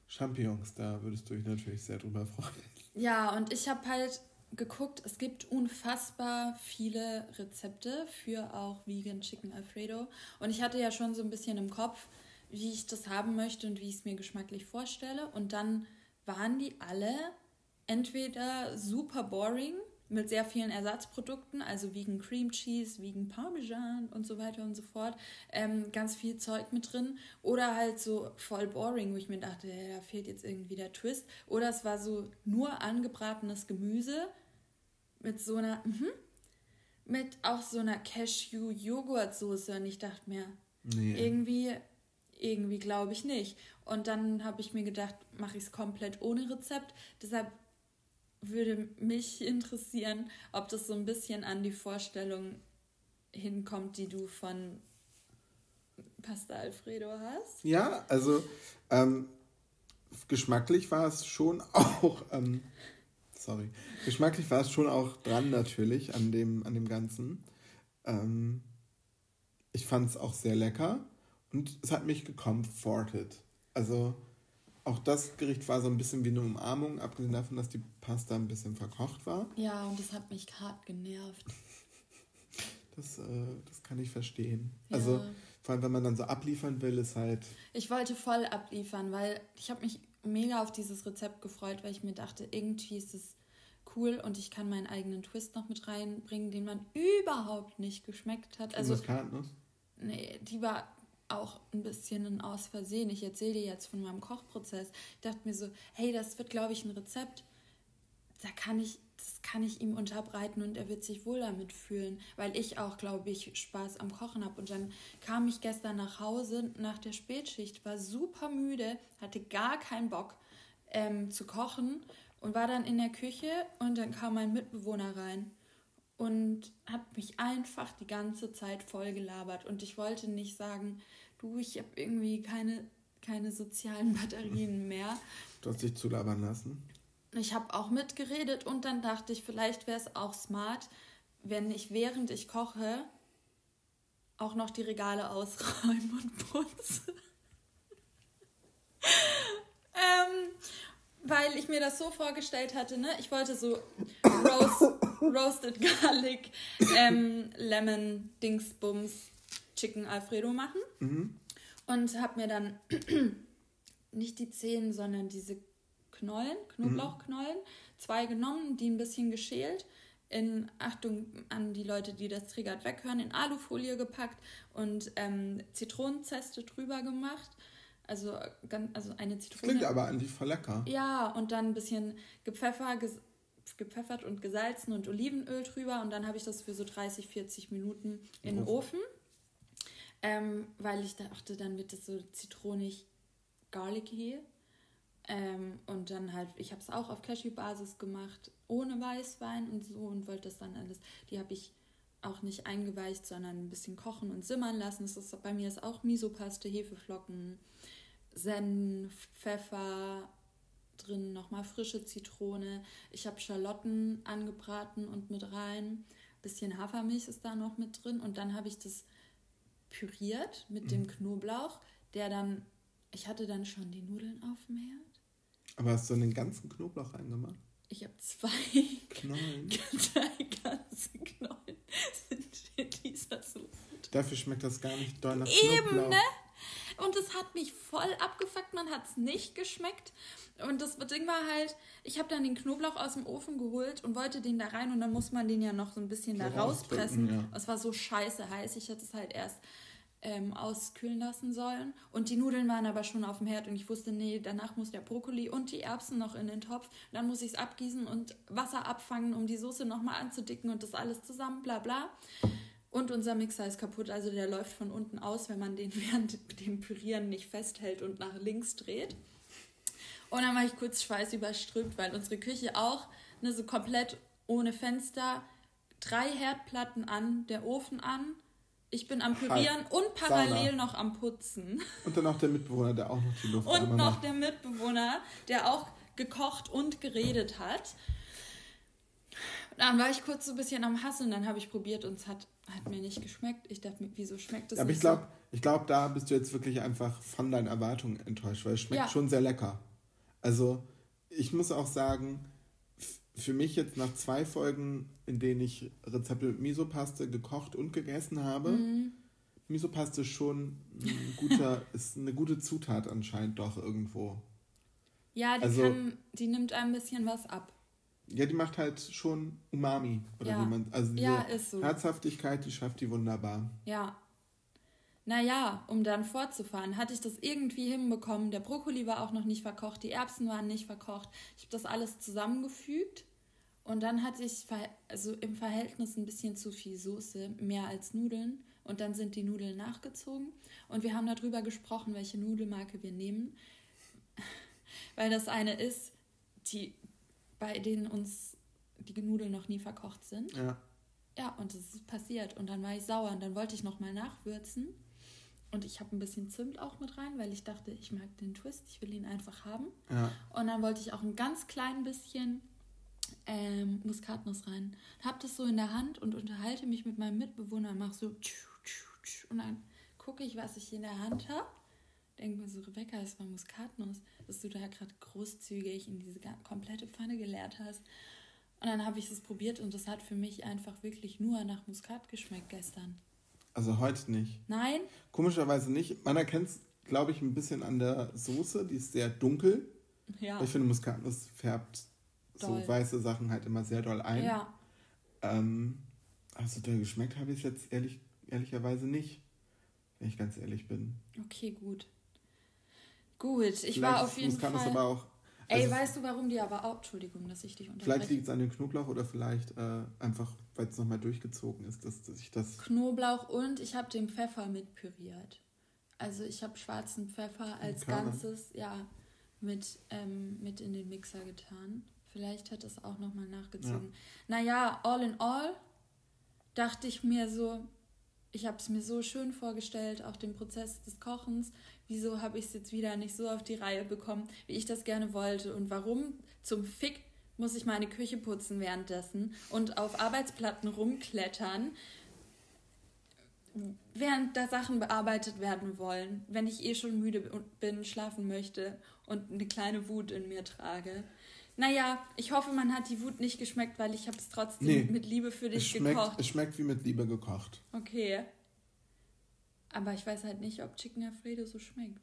Champignons. Da würdest du dich natürlich sehr drüber freuen. Ja, und ich habe halt geguckt, es gibt unfassbar viele Rezepte für auch Vegan Chicken Alfredo. Und ich hatte ja schon so ein bisschen im Kopf, wie ich das haben möchte und wie ich es mir geschmacklich vorstelle. Und dann waren die alle entweder super boring mit sehr vielen Ersatzprodukten, also vegan Cream Cheese, vegan Parmesan und so weiter und so fort. Ähm, ganz viel Zeug mit drin. Oder halt so voll boring, wo ich mir dachte, ja, da fehlt jetzt irgendwie der Twist. Oder es war so nur angebratenes Gemüse mit so einer, mhm, mit auch so einer Cashew-Joghurtsoße. Und ich dachte mir, Nee. irgendwie, irgendwie glaube ich nicht. Und dann habe ich mir gedacht, mache ich es komplett ohne Rezept. Deshalb würde mich interessieren, ob das so ein bisschen an die Vorstellung hinkommt, die du von Pasta Alfredo hast. Ja, also ähm, geschmacklich war es schon auch, ähm, sorry, geschmacklich war es schon auch dran natürlich an dem, an dem Ganzen. Ähm, ich fand es auch sehr lecker und es hat mich gecomfortet. Also auch das Gericht war so ein bisschen wie eine Umarmung, abgesehen davon, dass die Pasta ein bisschen verkocht war. Ja, und das hat mich hart genervt. Das, äh, das kann ich verstehen. Ja. Also vor allem, wenn man dann so abliefern will, ist halt... Ich wollte voll abliefern, weil ich habe mich mega auf dieses Rezept gefreut, weil ich mir dachte, irgendwie ist es cool und ich kann meinen eigenen Twist noch mit reinbringen, den man überhaupt nicht geschmeckt hat. Also, Nee, die war auch ein bisschen ein Aus Versehen. Ich erzähle dir jetzt von meinem Kochprozess. Ich dachte mir so, hey, das wird, glaube ich, ein Rezept. Da kann ich, das kann ich ihm unterbreiten und er wird sich wohl damit fühlen, weil ich auch, glaube ich, Spaß am Kochen habe. Und dann kam ich gestern nach Hause nach der Spätschicht, war super müde, hatte gar keinen Bock ähm, zu kochen und war dann in der Küche und dann kam mein Mitbewohner rein und hat mich einfach die ganze Zeit voll gelabert. Und ich wollte nicht sagen, du, ich habe irgendwie keine, keine sozialen Batterien mehr. Du hast dich zulabern lassen. Ich habe auch mitgeredet und dann dachte ich, vielleicht wäre es auch smart, wenn ich während ich koche auch noch die Regale ausräume und putze. ähm, weil ich mir das so vorgestellt hatte, ne? Ich wollte so Roast, Roasted Garlic, ähm, Lemon, Dingsbums, Chicken Alfredo machen. Mhm. Und habe mir dann nicht die Zehen, sondern diese Knollen, Knoblauchknollen, zwei genommen, die ein bisschen geschält, in Achtung an die Leute, die das triggert, weghören, in Alufolie gepackt und ähm, Zitronenzeste drüber gemacht also, also eine Zitrone. Klingt aber eigentlich voll lecker. Ja, und dann ein bisschen gepfeffer, gepfeffert und gesalzen und Olivenöl drüber. Und dann habe ich das für so 30, 40 Minuten in den Ofen. Ähm, weil ich dachte, dann wird das so zitronig garlicky. Ähm, und dann halt, ich habe es auch auf Cashew-Basis gemacht, ohne Weißwein und so und wollte das dann alles, die habe ich auch nicht eingeweicht, sondern ein bisschen kochen und simmern lassen. Das ist, bei mir ist auch Misopaste, Hefeflocken, Senf, Pfeffer drin, nochmal frische Zitrone. Ich habe Schalotten angebraten und mit rein. Bisschen Hafermilch ist da noch mit drin. Und dann habe ich das püriert mit mhm. dem Knoblauch, der dann, ich hatte dann schon die Nudeln auf dem Herd. Aber hast du den ganzen Knoblauch reingemacht? Ich habe zwei Knollen. Drei ganze Knollen sind in dieser Suppe. Dafür schmeckt das gar nicht doll nach Eben, Knoblauch. ne? Und es hat mich voll abgefuckt, man hat es nicht geschmeckt. Und das Ding war halt, ich habe dann den Knoblauch aus dem Ofen geholt und wollte den da rein und dann muss man den ja noch so ein bisschen da rauspressen. Ja. Es war so scheiße heiß, ich hätte es halt erst ähm, auskühlen lassen sollen. Und die Nudeln waren aber schon auf dem Herd und ich wusste, nee, danach muss der Brokkoli und die Erbsen noch in den Topf. Dann muss ich es abgießen und Wasser abfangen, um die Soße nochmal anzudicken und das alles zusammen, bla bla. Und unser Mixer ist kaputt, also der läuft von unten aus, wenn man den während dem Pürieren nicht festhält und nach links dreht. Und dann war ich kurz schweißüberströmt, weil unsere Küche auch ne, so komplett ohne Fenster, drei Herdplatten an, der Ofen an. Ich bin am Pürieren halt. und parallel Sauna. noch am Putzen. Und dann noch der Mitbewohner, der auch noch die Luft Und noch macht. der Mitbewohner, der auch gekocht und geredet hat. Dann war ich kurz so ein bisschen am Hasseln, dann habe ich probiert und es hat hat mir nicht geschmeckt. Ich dachte, wieso schmeckt das aber nicht ich glaube, so? ich glaube, da bist du jetzt wirklich einfach von deinen Erwartungen enttäuscht, weil es schmeckt ja. schon sehr lecker. Also, ich muss auch sagen, für mich jetzt nach zwei Folgen, in denen ich Rezepte mit Misopaste gekocht und gegessen habe, mhm. Misopaste ist schon ein guter, ist eine gute Zutat anscheinend doch irgendwo. Ja, die, also, kann, die nimmt ein bisschen was ab. Ja, die macht halt schon Umami. Oder ja. wie man. Also diese ja, so. Herzhaftigkeit, die schafft die wunderbar. Ja. Naja, um dann fortzufahren, hatte ich das irgendwie hinbekommen. Der Brokkoli war auch noch nicht verkocht, die Erbsen waren nicht verkocht. Ich habe das alles zusammengefügt und dann hatte ich also im Verhältnis ein bisschen zu viel Soße, mehr als Nudeln. Und dann sind die Nudeln nachgezogen. Und wir haben darüber gesprochen, welche Nudelmarke wir nehmen. Weil das eine ist, die bei denen uns die Nudeln noch nie verkocht sind. Ja. Ja, und das ist passiert. Und dann war ich sauer und dann wollte ich nochmal nachwürzen. Und ich habe ein bisschen Zimt auch mit rein, weil ich dachte, ich mag den Twist, ich will ihn einfach haben. Ja. Und dann wollte ich auch ein ganz klein bisschen ähm, Muskatnuss rein. Hab das so in der Hand und unterhalte mich mit meinem Mitbewohner und mach so und dann gucke ich, was ich in der Hand habe. Denke mir so, Rebecca, es war Muskatnuss, dass du da gerade großzügig in diese komplette Pfanne geleert hast. Und dann habe ich es probiert und das hat für mich einfach wirklich nur nach Muskat geschmeckt gestern. Also heute nicht. Nein? Komischerweise nicht. Man erkennt es, glaube ich, ein bisschen an der Soße. Die ist sehr dunkel. Ja. Ich finde, Muskatnuss färbt Doll. so weiße Sachen halt immer sehr doll ein. Ja. Ähm, also der geschmeckt habe ich es jetzt ehrlich, ehrlicherweise nicht, wenn ich ganz ehrlich bin. Okay, gut. Gut, ich Vielleicht war auf jeden Fall. aber auch. Ey, also weißt du, warum die aber auch. Entschuldigung, dass ich dich Vielleicht unterbreche. liegt es an dem Knoblauch oder vielleicht äh, einfach, weil es nochmal durchgezogen ist, dass, dass ich das. Knoblauch und ich habe den Pfeffer mit püriert. Also ich habe schwarzen Pfeffer als. Ganzes, ja, mit, ähm, mit in den Mixer getan. Vielleicht hat es auch nochmal nachgezogen. Naja, all in all dachte ich mir so, ich habe es mir so schön vorgestellt, auch den Prozess des Kochens. Wieso habe ich es jetzt wieder nicht so auf die Reihe bekommen, wie ich das gerne wollte? Und warum zum Fick muss ich meine Küche putzen währenddessen und auf Arbeitsplatten rumklettern, während da Sachen bearbeitet werden wollen, wenn ich eh schon müde bin, schlafen möchte und eine kleine Wut in mir trage. Naja, ich hoffe, man hat die Wut nicht geschmeckt, weil ich habe es trotzdem Nee, mit Liebe für Es dich schmeckt, gekocht. es schmeckt wie mit Liebe gekocht. Okay. Aber ich weiß halt nicht, ob Chicken Alfredo so schmeckt.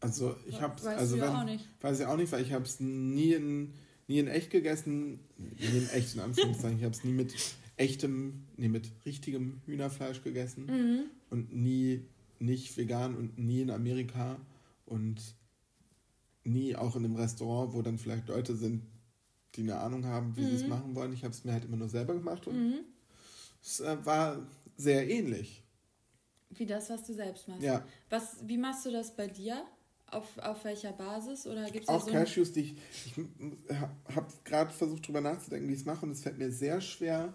Also ich habe also du ja wenn, auch nicht. weiß ich auch nicht, weil ich habe es nie in nie in echt gegessen, nie in echt in Anführungszeichen. Ich habe es nie mit echtem, nee mit richtigem Hühnerfleisch gegessen Mhm. und nie nicht vegan und nie in Amerika und nie auch in einem Restaurant, wo dann vielleicht Leute sind, die eine Ahnung haben, wie sie es machen wollen. Ich habe es mir halt immer nur selber gemacht und Mhm. es äh, war sehr ähnlich. Wie das, was du selbst machst. Ja, Was, wie machst du das bei dir? Auf, auf welcher Basis? Oder gibt es da auch so Cashews, die ich, ich habe gerade versucht drüber nachzudenken, wie ich es mache und es fällt mir sehr schwer,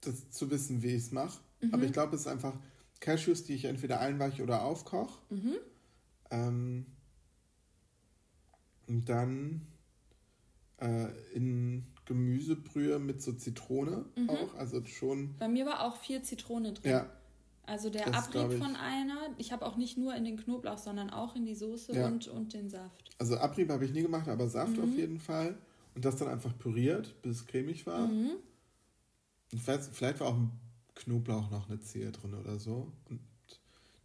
das zu wissen, wie ich es mache. Mhm. Aber ich glaube, es ist einfach Cashews, die ich entweder einweiche oder aufkoche. Mhm. Ähm, und dann äh, in Gemüsebrühe mit so Zitrone Mhm. auch. Also schon, Bei mir war auch viel Zitrone drin. ja, Also der Das Abrieb von einer, ich habe auch nicht nur in den Knoblauch, sondern auch in die Soße Ja. und, und den Saft. also Abrieb habe ich nie gemacht, aber Saft Mhm. auf jeden Fall. Und das dann einfach püriert, bis es cremig war. Mhm. Ich weiß, vielleicht war auch ein Knoblauch noch eine Zehe drin oder so. Und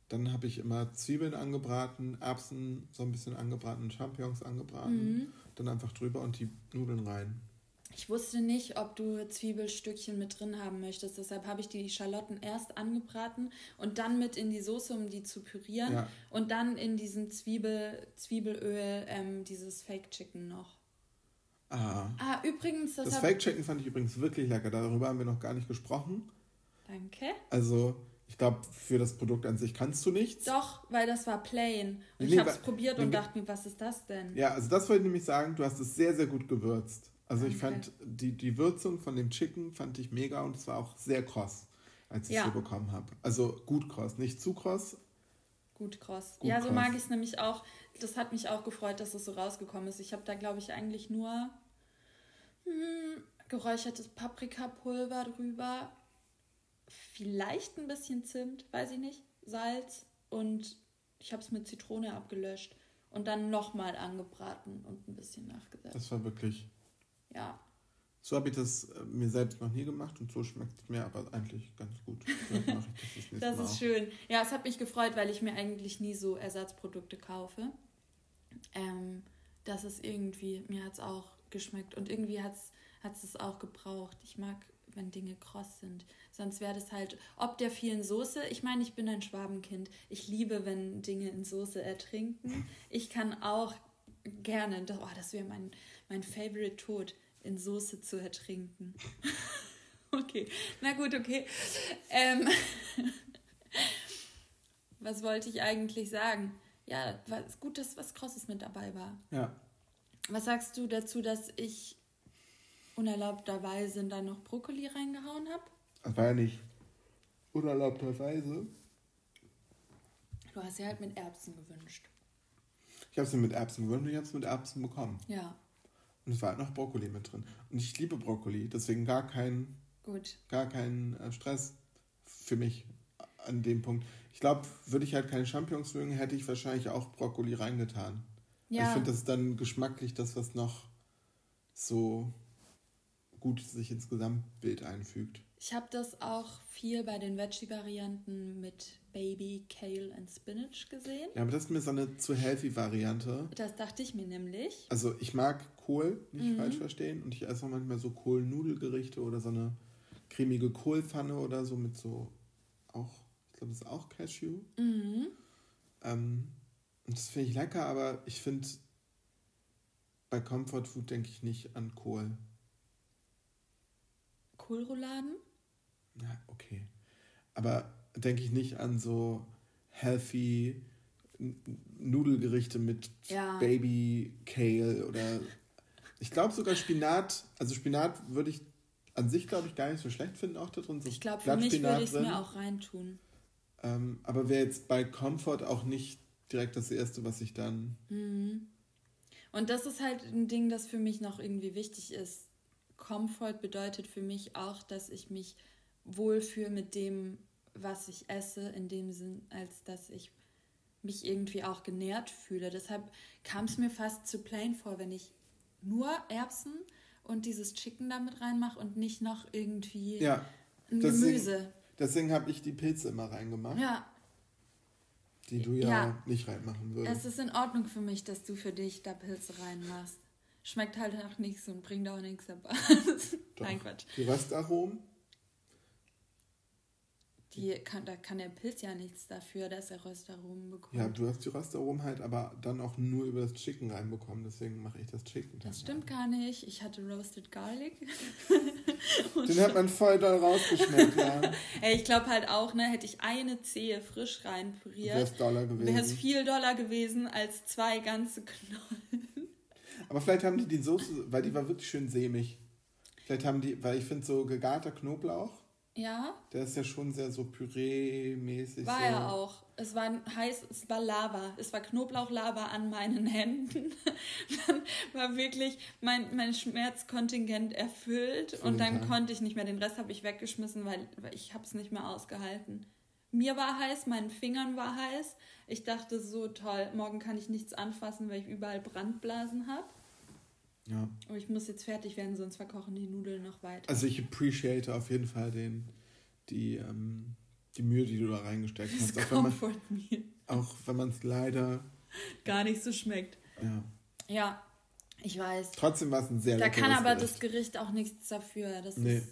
dann habe ich immer Zwiebeln angebraten, Erbsen so ein bisschen angebraten, Champignons angebraten. Mhm. Dann einfach drüber und die Nudeln rein. Ich wusste nicht, ob du Zwiebelstückchen mit drin haben möchtest. Deshalb habe ich die Schalotten erst angebraten und dann mit in die Soße, um die zu pürieren. Ja. Und dann in diesen Zwiebel, Zwiebelöl ähm, dieses Fake Chicken noch. Ah. Ah, übrigens, das, Das Fake Chicken fand ich übrigens wirklich lecker. Darüber haben wir noch gar nicht gesprochen. Danke. Also, ich glaube, für das Produkt an sich kannst du nichts. Doch, weil das war plain. Und Nee, ich habe es probiert nee, und dachte mir, was ist das denn? Ja, also das wollte ich nämlich sagen. Du hast es sehr, sehr gut gewürzt. Also ich Danke. fand die, die Würzung von dem Chicken fand ich mega und es war auch sehr kross, als ich es Ja. so bekommen habe. Also gut kross, nicht zu kross. Gut kross. Gut ja, so kross. mag ich es nämlich auch. Das hat mich auch gefreut, dass es so rausgekommen ist. Ich habe da, glaube ich, eigentlich nur hm, geräuchertes Paprikapulver drüber. Vielleicht ein bisschen Zimt, weiß ich nicht. Salz und ich habe es mit Zitrone abgelöscht und dann nochmal angebraten und ein bisschen nachgesetzt. Das war wirklich. Ja, So habe ich das äh, mir selbst noch nie gemacht und so schmeckt es mir aber eigentlich ganz gut. Das das ist auch. schön. Ja, es hat mich gefreut, weil ich mir eigentlich nie so Ersatzprodukte kaufe. Ähm, das ist irgendwie, mir hat es auch geschmeckt und irgendwie hat es es auch gebraucht. Ich mag, wenn Dinge kross sind. Sonst wäre das halt, ob der vielen Soße, ich meine, ich bin ein Schwabenkind. Ich liebe, wenn Dinge in Soße ertrinken. Ich kann auch gerne, oh, das wäre mein, mein Favorite Tod, in Soße zu ertrinken. okay, na gut, okay. Ähm, was wollte ich eigentlich sagen? Ja, was gut, dass was Krosses mit dabei war. Ja, Was sagst du dazu, dass ich unerlaubterweise dann noch Brokkoli reingehauen habe? das war ja nicht unerlaubterweise. Du hast ja halt mit Erbsen gewünscht. Ich habe es mir mit Erbsen gewünscht und ich habe es mit Erbsen bekommen. Ja, Und es war halt noch Brokkoli mit drin. Und ich liebe Brokkoli, deswegen gar kein, gut. gar kein äh, Stress für mich an dem Punkt. Ich glaube, würde ich halt keine Champignons mögen, hätte ich wahrscheinlich auch Brokkoli reingetan. Weil Ja. Ich finde, das ist dann geschmacklich das, was noch so gut sich ins Gesamtbild einfügt. Ich habe das auch viel bei den Veggie-Varianten mit Baby, Kale und Spinach gesehen. Ja, aber das ist mir so eine zu healthy Variante. Das dachte ich mir nämlich. Also ich mag Kohl, nicht Mhm. falsch verstehen. Und ich esse auch manchmal so Kohlnudelgerichte oder so eine cremige Kohlpfanne oder so mit so auch, ich glaube, das ist auch Cashew. Mhm. Ähm, und das finde ich lecker, aber ich finde, bei Comfort Food denke ich nicht an Kohl. Kohlrouladen? Ja, okay. Aber denke ich nicht an so healthy Nudelgerichte mit Ja. Baby Kale oder ich glaube sogar Spinat. Also Spinat würde ich an sich, glaube ich, gar nicht so schlecht finden, auch da drin. So Ich glaube, für mich würde ich es mir auch reintun. Ähm, aber wäre jetzt bei Comfort auch nicht direkt das Erste, was ich dann. Mhm. Und das ist halt ein Ding, das für mich noch irgendwie wichtig ist. Comfort bedeutet für mich auch, dass ich mich wohlfühle mit dem, was ich esse, in dem Sinn, als dass ich mich irgendwie auch genährt fühle. Deshalb kam es mir fast zu plain vor, wenn ich nur Erbsen und dieses Chicken damit reinmache und nicht noch irgendwie Ja, ein deswegen- Gemüse. deswegen habe ich die Pilze immer reingemacht, Ja, die du ja, Ja. nicht reinmachen würdest. es ist in Ordnung für mich, dass du für dich da Pilze reinmachst. Schmeckt halt auch nichts und bringt auch nichts aber. Nein, Quatsch. Die Röstaromen, Die kann, da kann der Pilz ja nichts dafür, dass er Röstaromen bekommt. ja, du hast die Röstaromen halt aber dann auch nur über das Chicken reinbekommen, deswegen mache ich das Chicken. das stimmt gar nicht. Ich hatte Roasted Garlic. Den hat man voll doll rausgeschmeckt, ja. Ey, ich glaube halt auch, ne, hätte ich eine Zehe frisch Wäre reinpüriert, es Dollar wäre es gewesen. viel doller gewesen als zwei ganze Knollen. Aber vielleicht haben die die Soße, weil die war wirklich schön sämig. Vielleicht haben die, weil ich finde so gegarter Knoblauch, Ja, der ist ja schon sehr so Püree-mäßig. war so. ja auch. Es war heiß, es war Lava. Es war Knoblauchlava an meinen Händen. dann war wirklich mein, mein Schmerzkontingent erfüllt Für und dann Tag. konnte ich nicht mehr. Den Rest habe ich weggeschmissen, weil, weil ich habe es nicht mehr ausgehalten. Mir war heiß, meinen Fingern war heiß. Ich dachte so toll, morgen kann ich nichts anfassen, weil ich überall Brandblasen habe. Ja. Aber ich muss jetzt fertig werden, sonst verkochen die Nudeln noch weiter. Also ich appreciate auf jeden Fall den, die, ähm, die Mühe, die du da reingesteckt das hast. Auch wenn man auch wenn man es leider, gar nicht so schmeckt. ja. Ja, ich weiß. Trotzdem war es ein sehr Da kann aber Gericht. das Gericht auch nichts dafür. Das Nee. ist,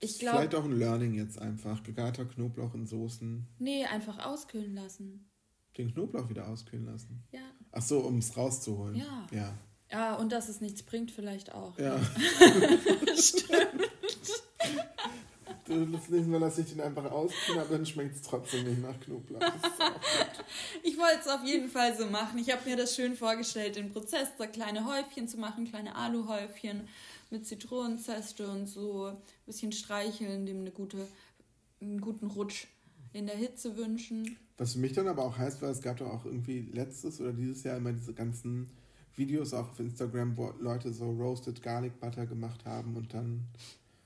ich Vielleicht glaube, auch ein Learning jetzt einfach. Gegarter Knoblauch in Soßen. nee, einfach auskühlen lassen. Den Knoblauch wieder auskühlen lassen. Ja. Ach so, um es rauszuholen. Ja. Ja. Ja, und dass es nichts bringt, vielleicht auch. Ja. Du, das nächste Mal lasse ich den einfach auskühlen, aber dann schmeckt es trotzdem nicht nach Knoblauch. Ich wollte es auf jeden Fall so machen. Ich habe mir das schön vorgestellt, den Prozess, da kleine Häufchen zu machen, kleine Aluhäufchen mit Zitronenzeste und so ein bisschen streicheln, dem eine gute, einen guten Rutsch in der Hitze wünschen. Was für mich dann aber auch heißt, weil es gab doch auch irgendwie letztes oder dieses Jahr immer diese ganzen Videos auch auf Instagram, wo Leute so Roasted Garlic Butter gemacht haben und dann.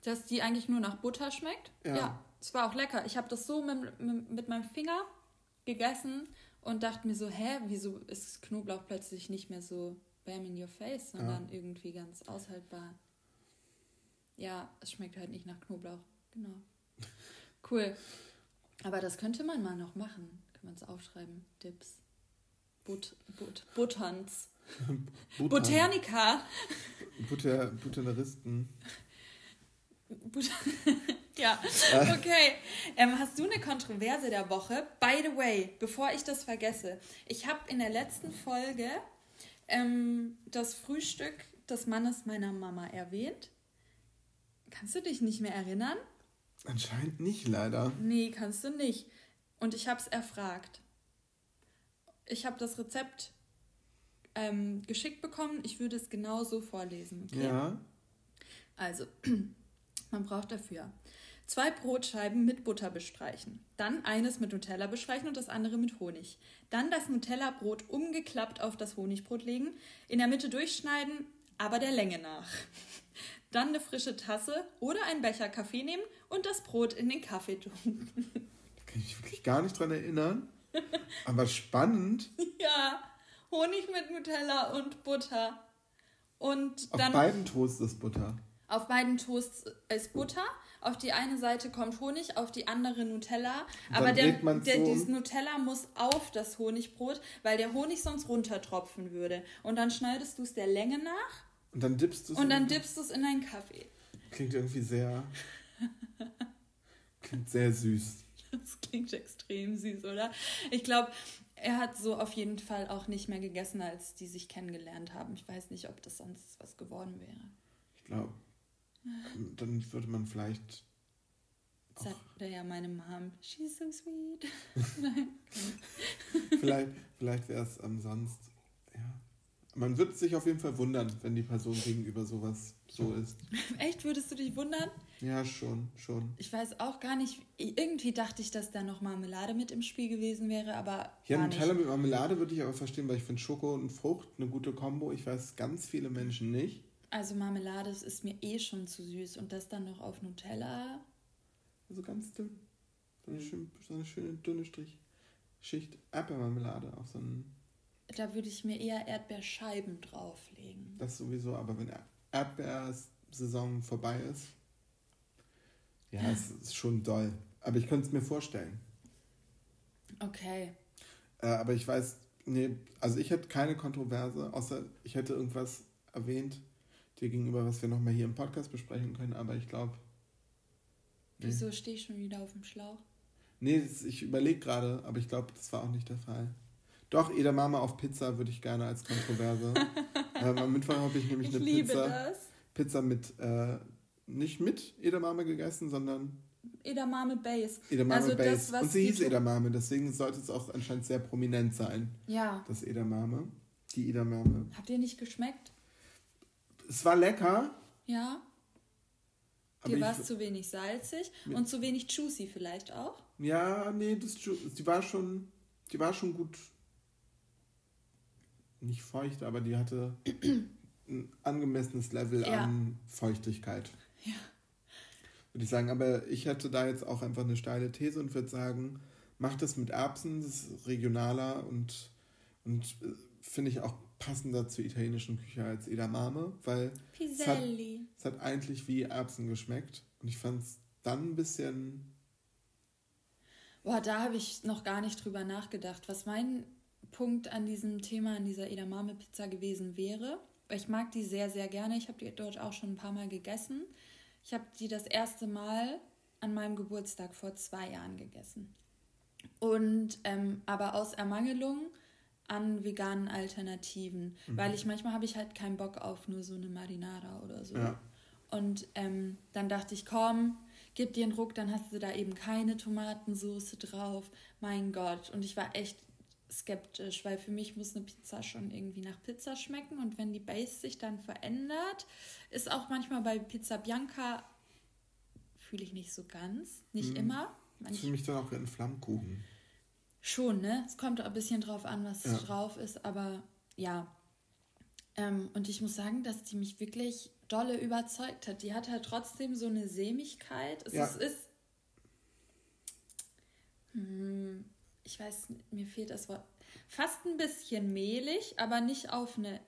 Dass die eigentlich nur nach Butter schmeckt. Ja. es war auch lecker. Ich habe das so mit, mit, mit meinem Finger gegessen und dachte mir so, hä, wieso ist Knoblauch plötzlich nicht mehr so bam in your face, sondern irgendwie ganz aushaltbar. Ja, es schmeckt halt nicht nach Knoblauch. Genau. Cool. Aber das könnte man mal noch machen. Kann man es aufschreiben. Dips. But, but, Butterns. Butter, Botanica. Butter, Butterneristen. But ja, okay. Ähm, hast du eine Kontroverse der Woche? By the way, bevor ich das vergesse, ich habe in der letzten Folge ähm, das Frühstück des Mannes meiner Mama erwähnt. Kannst du dich nicht mehr erinnern? Anscheinend nicht, leider. Nee, kannst du nicht. Und ich habe es erfragt. Ich habe das Rezept ähm, geschickt bekommen. Ich würde es genau so vorlesen. Okay? Ja. Also, man braucht dafür Zwei Brotscheiben mit Butter bestreichen. Dann eines mit Nutella bestreichen und das andere mit Honig. Dann das Nutella-Brot umgeklappt auf das Honigbrot legen, in der Mitte durchschneiden, aber der Länge nach. Dann eine frische Tasse oder einen Becher Kaffee nehmen und das Brot in den Kaffee tun. Da kann ich mich wirklich gar nicht dran erinnern. Aber spannend. ja, Honig mit Nutella und Butter. Und Auf dann beiden Toasts ist Butter. auf beiden Toasts ist Butter. Auf die eine Seite kommt Honig, auf die andere Nutella. Und Aber der, der, so dieses Nutella muss auf das Honigbrot, weil der Honig sonst runtertropfen würde. Und dann schneidest du es der Länge nach Und dann dippst du es und in dann dippst du es in deinen Kaffee. Klingt irgendwie sehr. Klingt sehr süß. Das klingt extrem süß, oder? Ich glaube, er hat so auf jeden Fall auch nicht mehr gegessen, als die sich kennengelernt haben. Ich weiß nicht, ob das sonst was geworden wäre. Ich glaube, dann würde man vielleicht. Sagte ja meine Mom, she's so sweet. Vielleicht, vielleicht wäre es ähm, sonst. Man wird sich auf jeden Fall wundern, wenn die Person gegenüber sowas so ist. Echt, würdest du dich wundern? Ja, schon, schon. Ich weiß auch gar nicht. Irgendwie dachte ich, dass da noch Marmelade mit im Spiel gewesen wäre, aber Ja, Nutella mit Marmelade würde ich aber verstehen, weil ich finde Schoko und Frucht eine gute Kombo. Ich weiß ganz viele Menschen nicht. Also Marmelade ist mir eh schon zu süß und das dann noch auf Nutella. Also ganz dünn. So eine, schön, so eine schöne dünne Strich. Schicht Erdbeermarmelade auf so einen. Da würde ich mir eher Erdbeerscheiben drauflegen. Das sowieso, aber wenn Erdbeersaison vorbei ist. Ja, es ist schon doll. Aber ich könnte es mir vorstellen. Okay. Äh, aber ich weiß, nee, also ich hätte keine Kontroverse, außer ich hätte irgendwas erwähnt dir gegenüber, was wir nochmal hier im Podcast besprechen können, aber ich glaube. Nee. Wieso stehe ich schon wieder auf dem Schlauch? Nee, das, ich überlege gerade, aber ich glaube, das war auch nicht der Fall. Doch, Edamame auf Pizza würde ich gerne als Kontroverse. ähm, am Mittwoch habe ich nämlich Ich eine liebe Pizza, das. Pizza mit, äh, nicht mit Edamame gegessen, sondern Edamame Base. Edamame Also Base. das, was Und sie hieß Edamame, deswegen sollte es auch anscheinend sehr prominent sein, Ja. das Edamame. Die Edamame. Habt ihr nicht geschmeckt? Es war lecker, Ja. Dir war es zu wenig salzig und zu wenig juicy vielleicht auch. Ja, nee, das, die war schon, die war schon gut, nicht feucht, aber die hatte ein angemessenes Level Ja. an Feuchtigkeit. Ja. Würde ich sagen, aber ich hätte da jetzt auch einfach eine steile These und würde sagen, macht das mit Erbsen, das ist regionaler und, und äh, finde ich auch passender zur italienischen Küche als Edamame, weil es hat, es hat eigentlich wie Erbsen geschmeckt und ich fand es dann ein bisschen Boah, da habe ich noch gar nicht drüber nachgedacht, was mein Punkt an diesem Thema, an dieser Edamame-Pizza gewesen wäre. Ich mag die sehr, sehr gerne. Ich habe die dort auch schon ein paar Mal gegessen. Ich habe die das erste Mal an meinem Geburtstag vor zwei Jahren gegessen. Und ähm, aber aus Ermangelung an veganen Alternativen, weil ich manchmal habe ich halt keinen Bock auf nur so eine Marinara oder so. Ja. Und ähm, dann dachte ich, komm, gib dir einen Ruck, dann hast du da eben keine Tomatensoße drauf. Mein Gott. Und ich war echt skeptisch, weil für mich muss eine Pizza schon irgendwie nach Pizza schmecken. Und wenn die Base sich dann verändert, ist auch manchmal bei Pizza Bianca, fühle ich nicht so ganz. Nicht Mhm. immer. Manch, für mich dann auch wie ein Flammkuchen. Schon, ne? Es kommt ein bisschen drauf an, was Ja. drauf ist, aber ja. Ähm, und ich muss sagen, dass die mich wirklich dolle überzeugt hat. Die hat halt trotzdem so eine Sämigkeit. Es Ja. ist, ist hm, ich weiß, mir fehlt das Wort. Fast ein bisschen mehlig, aber nicht auf eine,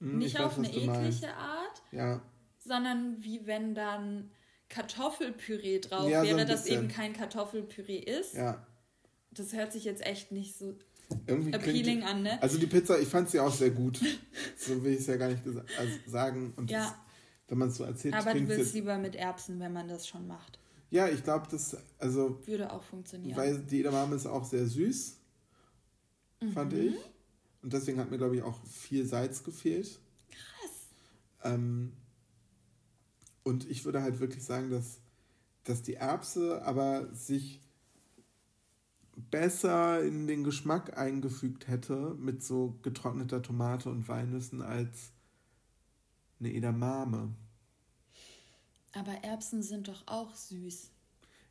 Hm, nicht auf weiß, eine du meinst. eklige Art, Ja, sondern wie wenn dann Kartoffelpüree drauf Ja, so wäre, ein das eben kein Kartoffelpüree ist. ja. Das hört sich jetzt echt nicht so Irgendwie appealing klingt, an, ne? Also die Pizza, ich fand sie auch sehr gut. so will ich es ja gar nicht also sagen. Und Ja. das, wenn man es so erzählt, Aber du willst jetzt, lieber mit Erbsen, wenn man das schon macht. Ja, ich glaube, das, also, Würde auch funktionieren. weil die Edamame ist auch sehr süß, fand Mhm. ich. Und deswegen hat mir, glaube ich, auch viel Salz gefehlt. Krass. Ähm, und ich würde halt wirklich sagen, dass, dass die Erbse aber sich besser in den Geschmack eingefügt hätte mit so getrockneter Tomate und Walnüssen als eine Edamame. Aber Erbsen sind doch auch süß.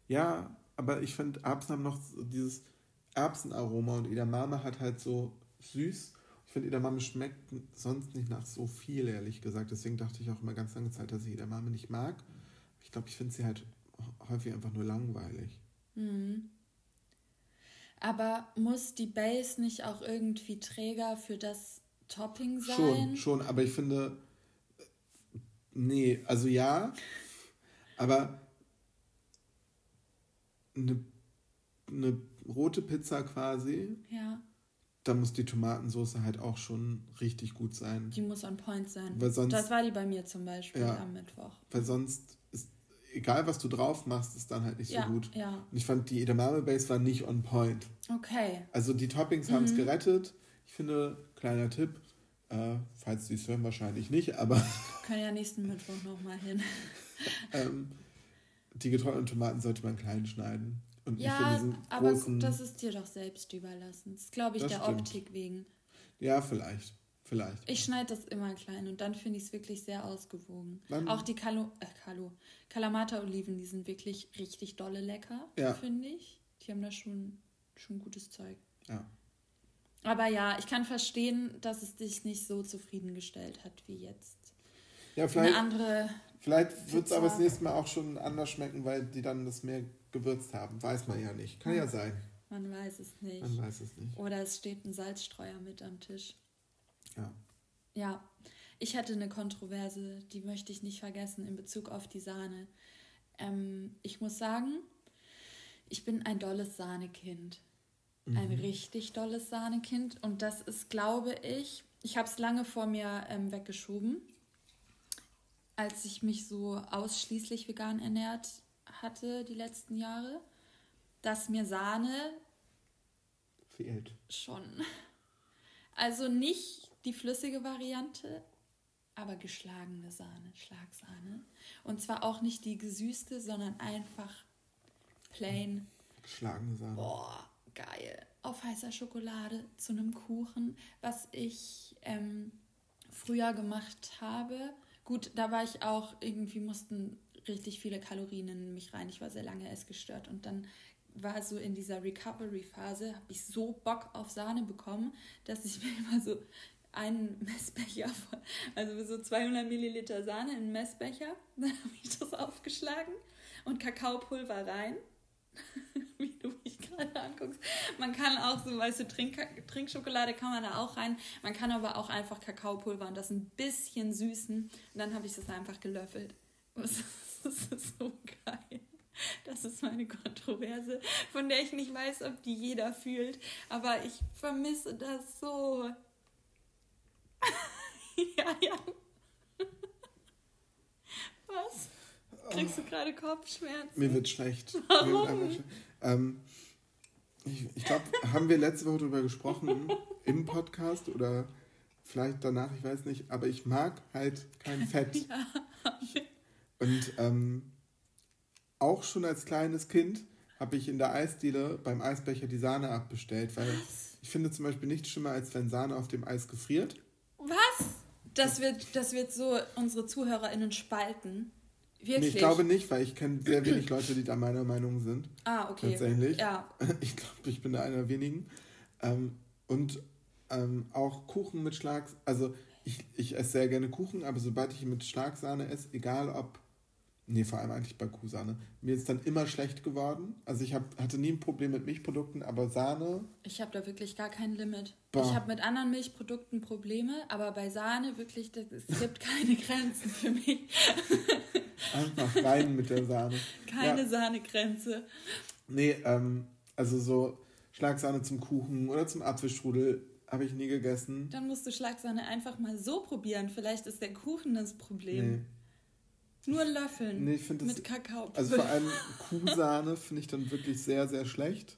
Ja, aber ich finde, Erbsen haben noch so dieses Erbsenaroma und Edamame hat halt so süß. Ich finde, Edamame schmeckt sonst nicht nach so viel, ehrlich gesagt. Deswegen dachte ich auch immer ganz lange Zeit, dass ich Edamame nicht mag. Ich glaube, ich finde sie halt häufig einfach nur langweilig. Mhm. Aber muss die Base nicht auch irgendwie Träger für das Topping sein? Schon, schon, aber ich finde, nee, also ja, aber eine, eine rote Pizza quasi, Ja, da muss die Tomatensauce halt auch schon richtig gut sein. die muss on point sein. Weil sonst- das war die bei mir zum Beispiel Ja. am Mittwoch. Weil sonst ist, egal was du drauf machst, ist dann halt nicht Ja, so gut. ja. Und ich fand, die Edamame Base war nicht on point. Okay. Also die Toppings haben es gerettet. Ich finde, kleiner Tipp, äh, falls sie es hören, wahrscheinlich nicht, aber Können ja nächsten Mittwoch nochmal hin. ähm, die getrockneten Tomaten sollte man klein schneiden. Und nicht in Ja, diesen aber großen. das ist dir doch selbst überlassen. Das glaube ich Das der stimmt. Optik wegen. ja, vielleicht. Vielleicht. Ich schneide das immer klein und dann finde ich es wirklich sehr ausgewogen. Dann- Auch die Kalo, äh, Kalo, Kalamata-Oliven, die sind wirklich richtig dolle lecker, Ja. finde ich. Die haben da schon, schon gutes Zeug. Ja. Aber ja, ich kann verstehen, dass es dich nicht so zufriedengestellt hat wie jetzt. Ja, Eine vielleicht, andere. vielleicht wird es aber das nächste Mal auch schon anders schmecken, weil die dann das mehr gewürzt haben. Weiß man ja nicht. Kann ja sein. Man weiß es nicht. Man weiß es nicht. Oder es steht ein Salzstreuer mit am Tisch. Ja. Ja, ich hatte eine Kontroverse, die möchte ich nicht vergessen in Bezug auf die Sahne. Ähm, ich muss sagen, ich bin ein dolles Sahnekind. Ein richtig dolles Sahnekind. Und das ist, glaube ich, ich habe es lange vor mir ähm, weggeschoben, als ich mich so ausschließlich vegan ernährt hatte die letzten Jahre, dass mir Sahne Fehlt. Schon. Also nicht die flüssige Variante, aber geschlagene Sahne, Schlagsahne. Und zwar auch nicht die gesüßte, sondern einfach plain. Geschlagene Sahne. Boah, geil. Auf heißer Schokolade zu einem Kuchen, was ich ähm, früher gemacht habe. Gut, da war ich auch, irgendwie mussten richtig viele Kalorien in mich rein. Ich war sehr lange essgestört und dann war so in dieser Recovery-Phase, habe ich so Bock auf Sahne bekommen, dass ich mir immer so einen Messbecher, also so 200 Milliliter Sahne in einen Messbecher, dann habe ich das aufgeschlagen und Kakaopulver rein wie du mich gerade anguckst. Man kann auch so, weißt du, Trink Trinkschokolade kann man da auch rein. Man kann aber auch einfach Kakaopulver und das ein bisschen süßen. Und dann habe ich das einfach gelöffelt. Das ist so geil. Das ist meine Kontroverse, von der ich nicht weiß, ob die jeder fühlt. Aber ich vermisse das so. ja, ja. Was? Kriegst du gerade Kopfschmerzen? Mir wird schlecht. Mir wird. Ähm, ich ich glaube, haben wir letzte Woche darüber gesprochen im Podcast oder vielleicht danach, ich weiß nicht, aber ich mag halt kein Fett. Und ähm, auch schon als kleines Kind habe ich in der Eisdiele beim Eisbecher die Sahne abbestellt, weil ich finde zum Beispiel nichts schlimmer, als wenn Sahne auf dem Eis gefriert. Was? Das wird, das wird so unsere ZuhörerInnen spalten. Wirklich? Nee, ich glaube nicht, weil ich kenne sehr wenig Leute, die da meiner Meinung sind. Ah, okay. Tatsächlich. Ja. Ich glaube, ich bin da einer wenigen. Ähm, und ähm, auch Kuchen mit Schlag. Also ich, ich esse sehr gerne Kuchen, aber sobald ich mit Schlagsahne esse, egal ob. Nee, vor allem eigentlich bei Kuhsahne. Mir ist dann immer schlecht geworden. Also ich hab, hatte nie ein Problem mit Milchprodukten, aber Sahne. Ich habe da wirklich gar kein Limit. Boah. Ich habe mit anderen Milchprodukten Probleme, aber bei Sahne wirklich, das, es gibt keine Grenzen für mich. Einfach rein mit der Sahne. Keine Ja. Sahnegrenze. Nee, ähm, also so Schlagsahne zum Kuchen oder zum Apfelstrudel habe ich nie gegessen. Dann musst du Schlagsahne einfach mal so probieren. Vielleicht ist der Kuchen das Problem. Nee. Nur löffeln. Nee, ich das- Mit Kakao. Also vor allem Kuhsahne finde ich dann wirklich sehr, sehr schlecht.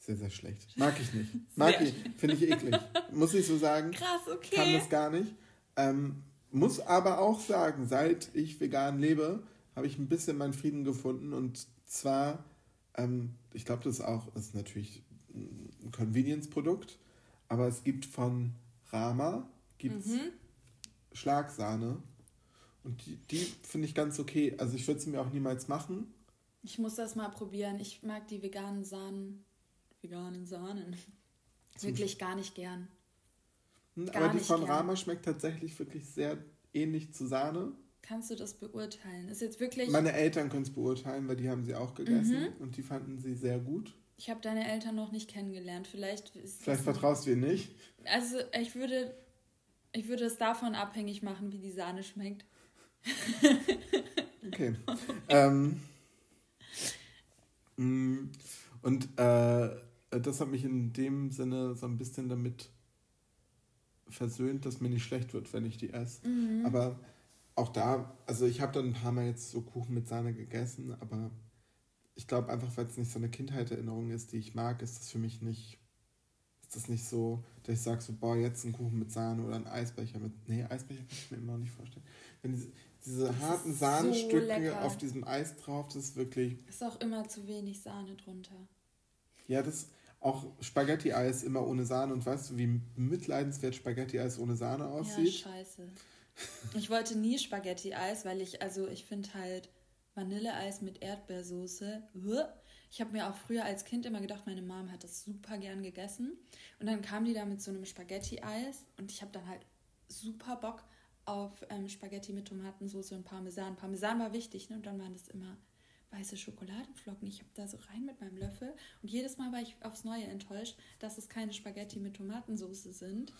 Sehr, sehr schlecht. Mag ich nicht. Mag Sehr ich. Finde ich eklig. Muss ich so sagen. Krass, Kann okay. das gar nicht. Ähm, muss aber auch sagen, seit ich vegan lebe, habe ich ein bisschen meinen Frieden gefunden. Und zwar, ähm, ich glaube, das ist auch, das ist natürlich ein Convenience-Produkt, aber es gibt von Rama, gibt's Mhm. Schlagsahne. Und die, die finde ich ganz okay. Also ich würde sie mir auch niemals machen, Ich muss das mal probieren. Ich mag die veganen Sahnen, veganen Sahnen wirklich gar nicht gern. Hm, Gar Aber die von gern. Rama schmeckt tatsächlich wirklich sehr ähnlich zu Sahne. Kannst du das beurteilen? Ist jetzt wirklich. Meine Eltern können es beurteilen, weil die haben sie auch gegessen Mhm. und die fanden sie sehr gut. ich habe deine Eltern noch nicht kennengelernt. Vielleicht Vielleicht vertraust du ihnen nicht. Also ich würde, ich würde es davon abhängig machen, wie die Sahne schmeckt. Okay. ähm, mm, und äh, das hat mich in dem Sinne so ein bisschen damit versöhnt, dass mir nicht schlecht wird, wenn ich die esse. Mhm. Aber auch da, also ich habe dann ein paar Mal jetzt so Kuchen mit Sahne gegessen, aber ich glaube einfach, weil es nicht so eine Kindheitserinnerung ist, die ich mag, ist das für mich nicht, ist das nicht so, dass ich sage so, boah, jetzt ein Kuchen mit Sahne oder ein Eisbecher mit, nee, Eisbecher kann ich mir immer noch nicht vorstellen. Wenn diese, diese harten ist so auf diesem Eis drauf, das ist wirklich, Ist auch immer zu wenig Sahne drunter. ja, das auch Spaghetti-Eis immer ohne Sahne und weißt du, wie mitleidenswert Spaghetti-Eis ohne Sahne Ja, aussieht? scheiße. Ich wollte nie Spaghetti-Eis, weil ich, also ich finde halt Vanilleeis mit Erdbeersoße. Ich habe mir auch früher als Kind immer gedacht, meine Mom hat das super gern gegessen. Und dann kam die da mit so einem Spaghetti-Eis und ich habe dann halt super Bock auf ähm, Spaghetti mit Tomatensauce und Parmesan. Parmesan war wichtig, ne? Und dann waren das immer weiße Schokoladenflocken. Ich habe da so rein mit meinem Löffel und jedes Mal war ich aufs Neue enttäuscht, dass es keine Spaghetti mit Tomatensauce sind,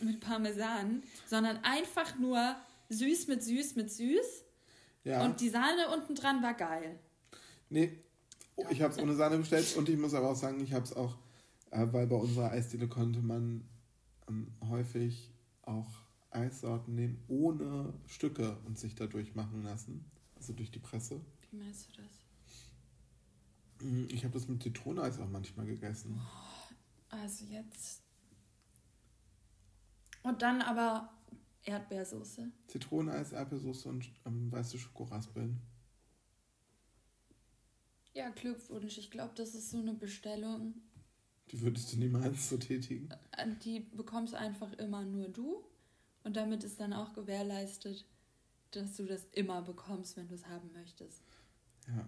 mit Parmesan, sondern einfach nur süß mit süß mit süß. Ja. Und die Sahne unten dran war geil. Nee, oh, ich habe es ohne Sahne bestellt und ich muss aber auch sagen, ich habe es auch, äh, weil bei unserer Eisdiele konnte man ähm, häufig auch Eissorten nehmen ohne Stücke und sich dadurch machen lassen. Also durch die Presse. Wie meinst du das? Mm, Ich habe das mit Zitroneneis auch manchmal gegessen. Also jetzt. Und dann aber Erdbeersoße. Zitroneneis, Erdbeersoße und ähm, weiße Schokoraspeln. Ja, Glückwunsch. Ich glaube, das ist so eine Bestellung. Die würdest du niemals so tätigen. äh, Die bekommst einfach immer nur du. Und damit ist dann auch gewährleistet, dass du das immer bekommst, wenn du es haben möchtest. Ja.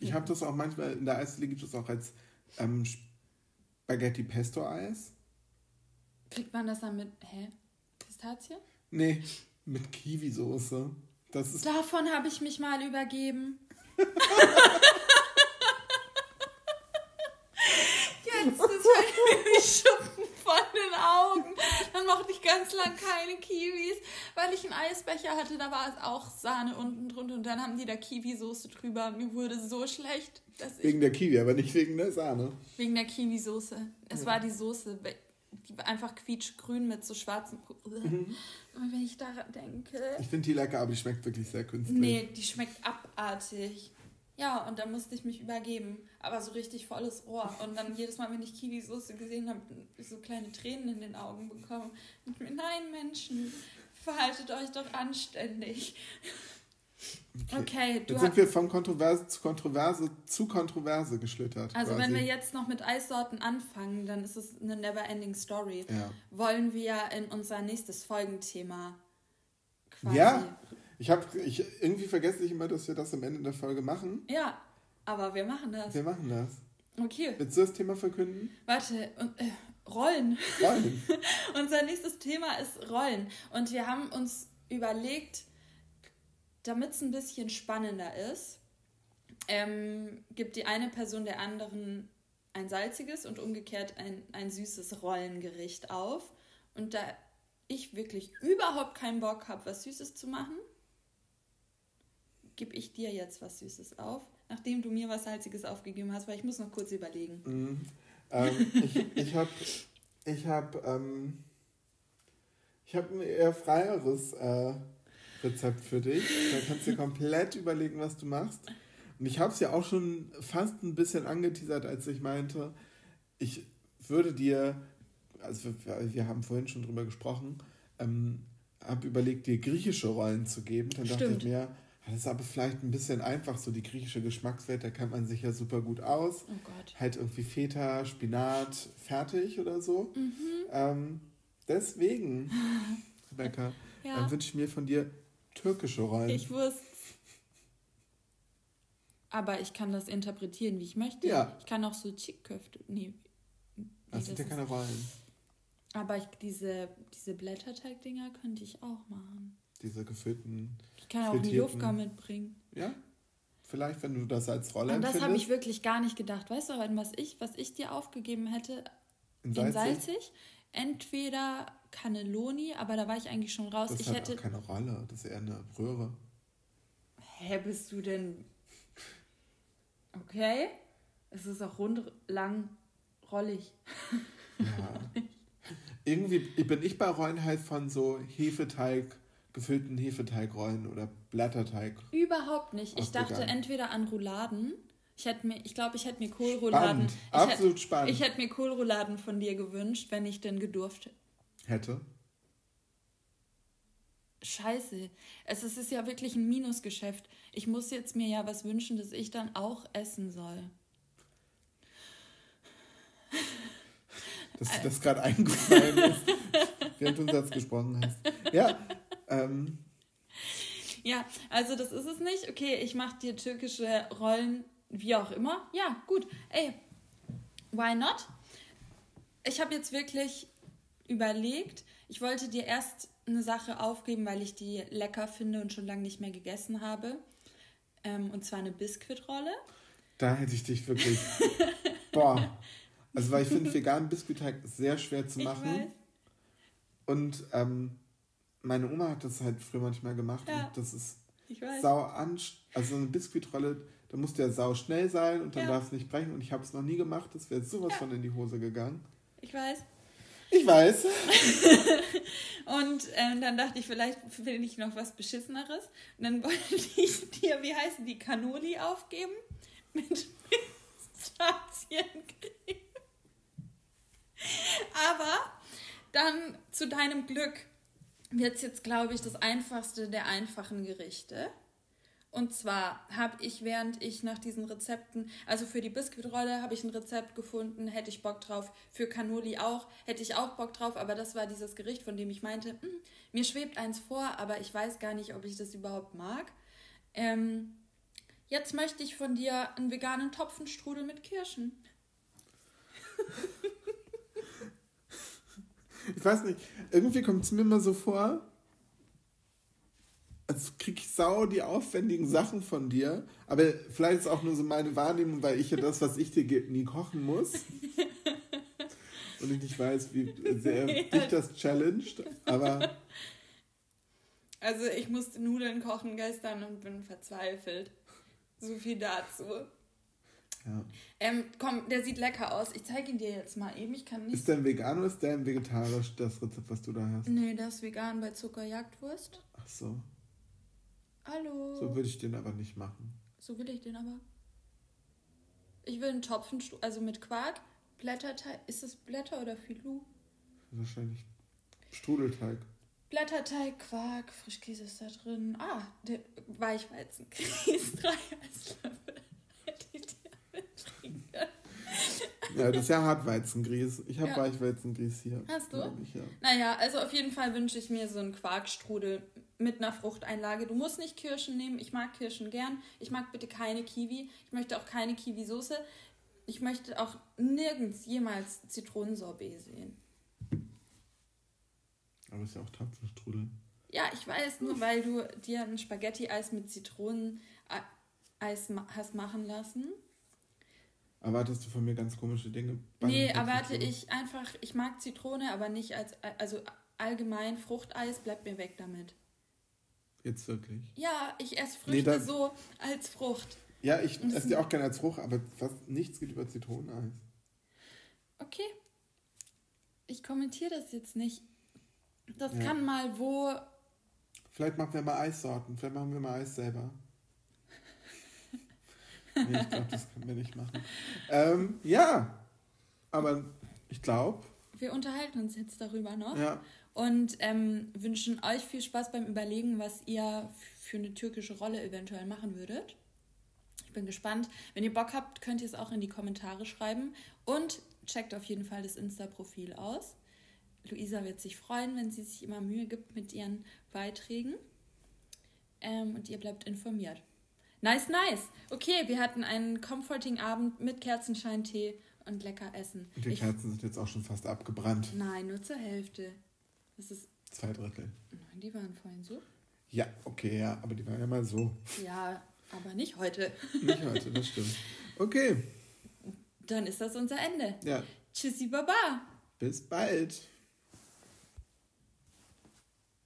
Ich habe das auch manchmal, in der Eisdiele gibt es auch als ähm, Spaghetti Pesto Eis. Kriegt man das dann mit, hä? Pistazie? Nee, mit Kiwi-Soße. Das ist Davon habe ich mich mal übergeben. Jetzt ist mir die Schuppen von den Augen. Dann mochte ich ganz lang keine Kiwis, weil ich einen Eisbecher hatte. Da war es auch Sahne unten drunter und dann haben die da Kiwisoße drüber. Mir wurde so schlecht, dass ich wegen der Kiwi, aber nicht wegen der Sahne. wegen der Kiwisoße. Es war die Soße, die war einfach quietschgrün mit so schwarzen. Und wenn ich daran denke. Ich finde die lecker, aber die schmeckt wirklich sehr künstlich. Nee, die schmeckt abartig. Ja, und da musste ich mich übergeben. Aber so richtig volles Ohr. Und dann jedes Mal, wenn ich Kiwi-Soße gesehen habe, so kleine Tränen in den Augen bekommen. Und mir, nein, Menschen, verhaltet euch doch anständig. Okay, du Jetzt sind wir von Kontroverse zu Kontroverse zu Kontroverse geschlittert. Also, quasi. wenn wir jetzt noch mit Eissorten anfangen, dann ist es eine never-ending Story. Ja. Wollen wir in unser nächstes Folgenthema quasi. Ja, ich habe ich, irgendwie vergesse ich immer, dass wir das am Ende der Folge machen. Ja, aber wir machen das. Wir machen das. Okay, Willst du das Thema verkünden? warte. Und, äh, Rollen. Rollen. Unser nächstes Thema ist Rollen. Und wir haben uns überlegt, damit es ein bisschen spannender ist, ähm, gibt die eine Person der anderen ein salziges und umgekehrt ein, ein süßes Rollengericht auf. Und da ich wirklich überhaupt keinen Bock habe, was Süßes zu machen, gebe ich dir jetzt was Süßes auf, nachdem du mir was Salziges aufgegeben hast, weil ich muss noch kurz überlegen. Mhm. ähm, ich ich habe ich hab, ähm, ich hab ein eher freieres äh, Rezept für dich. Da kannst du dir komplett überlegen, was du machst. Und ich habe es ja auch schon fast ein bisschen angeteasert, als ich meinte, ich würde dir, also wir, wir haben vorhin schon drüber gesprochen, ähm, habe überlegt, dir griechische Rollen zu geben. Dann dachte Stimmt. ich mir, das ist aber vielleicht ein bisschen einfach, so die griechische Geschmackswelt, da kennt man sich ja super gut aus Oh Gott. halt irgendwie Feta, Spinat, fertig oder so. Ähm, deswegen, Rebecca, Ja. äh, wünsche ich mir von dir türkische Rollen. Ich wusste Aber ich kann das interpretieren, wie ich möchte. Ja. Ich kann auch so Chickköfte. Nee. Das sind ja keine Rollen. aber ich, diese, diese Blätterteig-Dinger könnte ich auch machen. Diese gefüllten. Ich kann auch einen. Jufka mitbringen. Ja? Vielleicht, wenn du das als Rolle Und das habe ich wirklich gar nicht gedacht. Weißt du, an was ich, was ich dir aufgegeben hätte in in salzig. salzig? Entweder Cannelloni, aber da war ich eigentlich schon raus. Das ich hat hätte. auch keine Rolle. Das ist eher eine Röhre. Hä, bist du denn. Okay. Es ist auch rund, lang, rollig. Ja. Irgendwie bin ich bei Rollen halt von so Hefeteig, gefüllten Hefeteigrollen oder Blätterteig. Überhaupt nicht. Ich dachte entweder an Rouladen. Ich hätte mir, ich glaube, ich hätte mir Kohlrouladen. Spannend. Absolut spannend. ich hätte mir Kohlrouladen von dir gewünscht, wenn ich denn gedurft. Hätte. Scheiße. Es ist, es ist ja wirklich ein Minusgeschäft. Ich muss jetzt mir ja was wünschen, das ich dann auch essen soll. Dass dir das gerade eingefallen ist, während du einen Satz gesprochen hast. Ja, ähm, Ja, also das ist es nicht. Okay, ich mache dir türkische Rollen, wie auch immer. Ja, gut. Ey, why not? Ich habe jetzt wirklich überlegt, ich wollte dir erst eine Sache aufgeben, weil ich die lecker finde und schon lange nicht mehr gegessen habe. Ähm, und zwar eine Biskuitrolle. da hätte ich dich wirklich. Boah. Also, weil ich finde veganen Biskuitteig sehr schwer zu machen. Und ähm, meine Oma hat das halt früher manchmal gemacht. Ja. Und das ist Ich weiß. sau anst Also, eine Biskuitrolle, da muss der sau schnell sein und dann Ja. darf es nicht brechen. Und ich habe es noch nie gemacht. Das wäre sowas Ja. von in die Hose gegangen. Ich weiß. Ich weiß. Und ähm, dann dachte ich, vielleicht finde ich noch was Beschisseneres. Und dann wollte ich dir, wie heißen die, Cannoli aufgeben? Mit Pistaziencreme. Aber dann zu deinem Glück wird jetzt, glaube ich, das einfachste der einfachen Gerichte. Und zwar habe ich, während ich nach diesen Rezepten, also für die Biskuitrolle habe ich ein Rezept gefunden, hätte ich Bock drauf. Für Cannoli auch, hätte ich auch Bock drauf, aber das war dieses Gericht, von dem ich meinte, "Hm, mir schwebt eins vor, aber ich weiß gar nicht, ob ich das überhaupt mag. Ähm, jetzt möchte ich von dir einen veganen Topfenstrudel mit Kirschen. Ich weiß nicht, irgendwie kommt es mir immer so vor, als kriege ich sau die aufwendigen Sachen von dir. Aber vielleicht ist auch nur so meine Wahrnehmung, weil ich ja das, was ich dir gebe, nie kochen muss. Und ich nicht weiß, wie sehr dich das challenged. Aber Also ich musste Nudeln kochen gestern und bin verzweifelt. So viel dazu. Ja. Ähm, komm, der sieht lecker aus. Ich zeige ihn dir jetzt mal eben. Ich kann nicht. ist der vegan oder ist der vegetarisch, das Rezept, was du da hast? Nee, das ist vegan bei Zuckerjagdwurst. Ach so. Hallo. So würde ich den aber nicht machen. So will ich den aber. Ich will einen Topfen, also mit Quark, Blätterteig. Ist das Blätter oder Filou? Wahrscheinlich Strudelteig. Blätterteig, Quark, Frischkäse ist da drin. Ah, der Weichweizengrieß, drei Esslöffel. Hätte ich dir mitbringen können. Ja, das ist ja Hartweizengrieß. Ich habe Ja. Weichweizengrieß hier. Hast du? Ich, ja. Naja, also auf jeden Fall wünsche ich mir so einen Quarkstrudel mit einer Fruchteinlage. Du musst nicht Kirschen nehmen. Ich mag Kirschen gern. Ich mag bitte keine Kiwi. Ich möchte auch keine Kiwi-Soße. Ich möchte auch nirgends jemals Zitronensorbet sehen. Aber ist ja auch Topfenstrudel. Ja, ich weiß, nur weil du dir ein Spaghetti-Eis mit Zitroneneis hast machen lassen. Erwartest du von mir ganz komische Dinge? Nee, erwarte ich einfach, ich mag Zitrone, aber nicht als, also allgemein Fruchteis, bleibt mir weg damit. Jetzt wirklich. Ja, ich esse Nee, Früchte das- so als Frucht. Ja, ich esse die auch gerne als Frucht, aber fast nichts geht über Zitroneneis. Okay. Ich kommentiere das jetzt nicht. Das Ja. kann mal wo. Vielleicht machen wir mal Eissorten. Vielleicht machen wir mal Eis selber. Nee, ich glaube, das können wir nicht machen. Ähm, ja, aber ich glaube, Wir unterhalten uns jetzt darüber noch ja, und ähm, wünschen euch viel Spaß beim Überlegen, was ihr für eine türkische Rolle eventuell machen würdet. Ich bin gespannt. Wenn ihr Bock habt, könnt ihr es auch in die Kommentare schreiben und checkt auf jeden Fall das Insta-Profil aus. Luisa wird sich freuen, wenn sie sich immer Mühe gibt mit ihren Beiträgen. Ähm, und ihr bleibt informiert. Nice, nice. Okay, wir hatten einen comforting Abend mit Kerzenscheintee und lecker Essen. Und die Ich- Kerzen sind jetzt auch schon fast abgebrannt. Nein, nur zur Hälfte. Das ist. Zwei Drittel. Nein, die waren vorhin so. Ja, okay, ja, aber die waren ja mal so. Ja, aber nicht heute. Nicht heute, das stimmt. Okay, Dann ist das unser Ende. ja, Tschüssi, Baba. bis bald.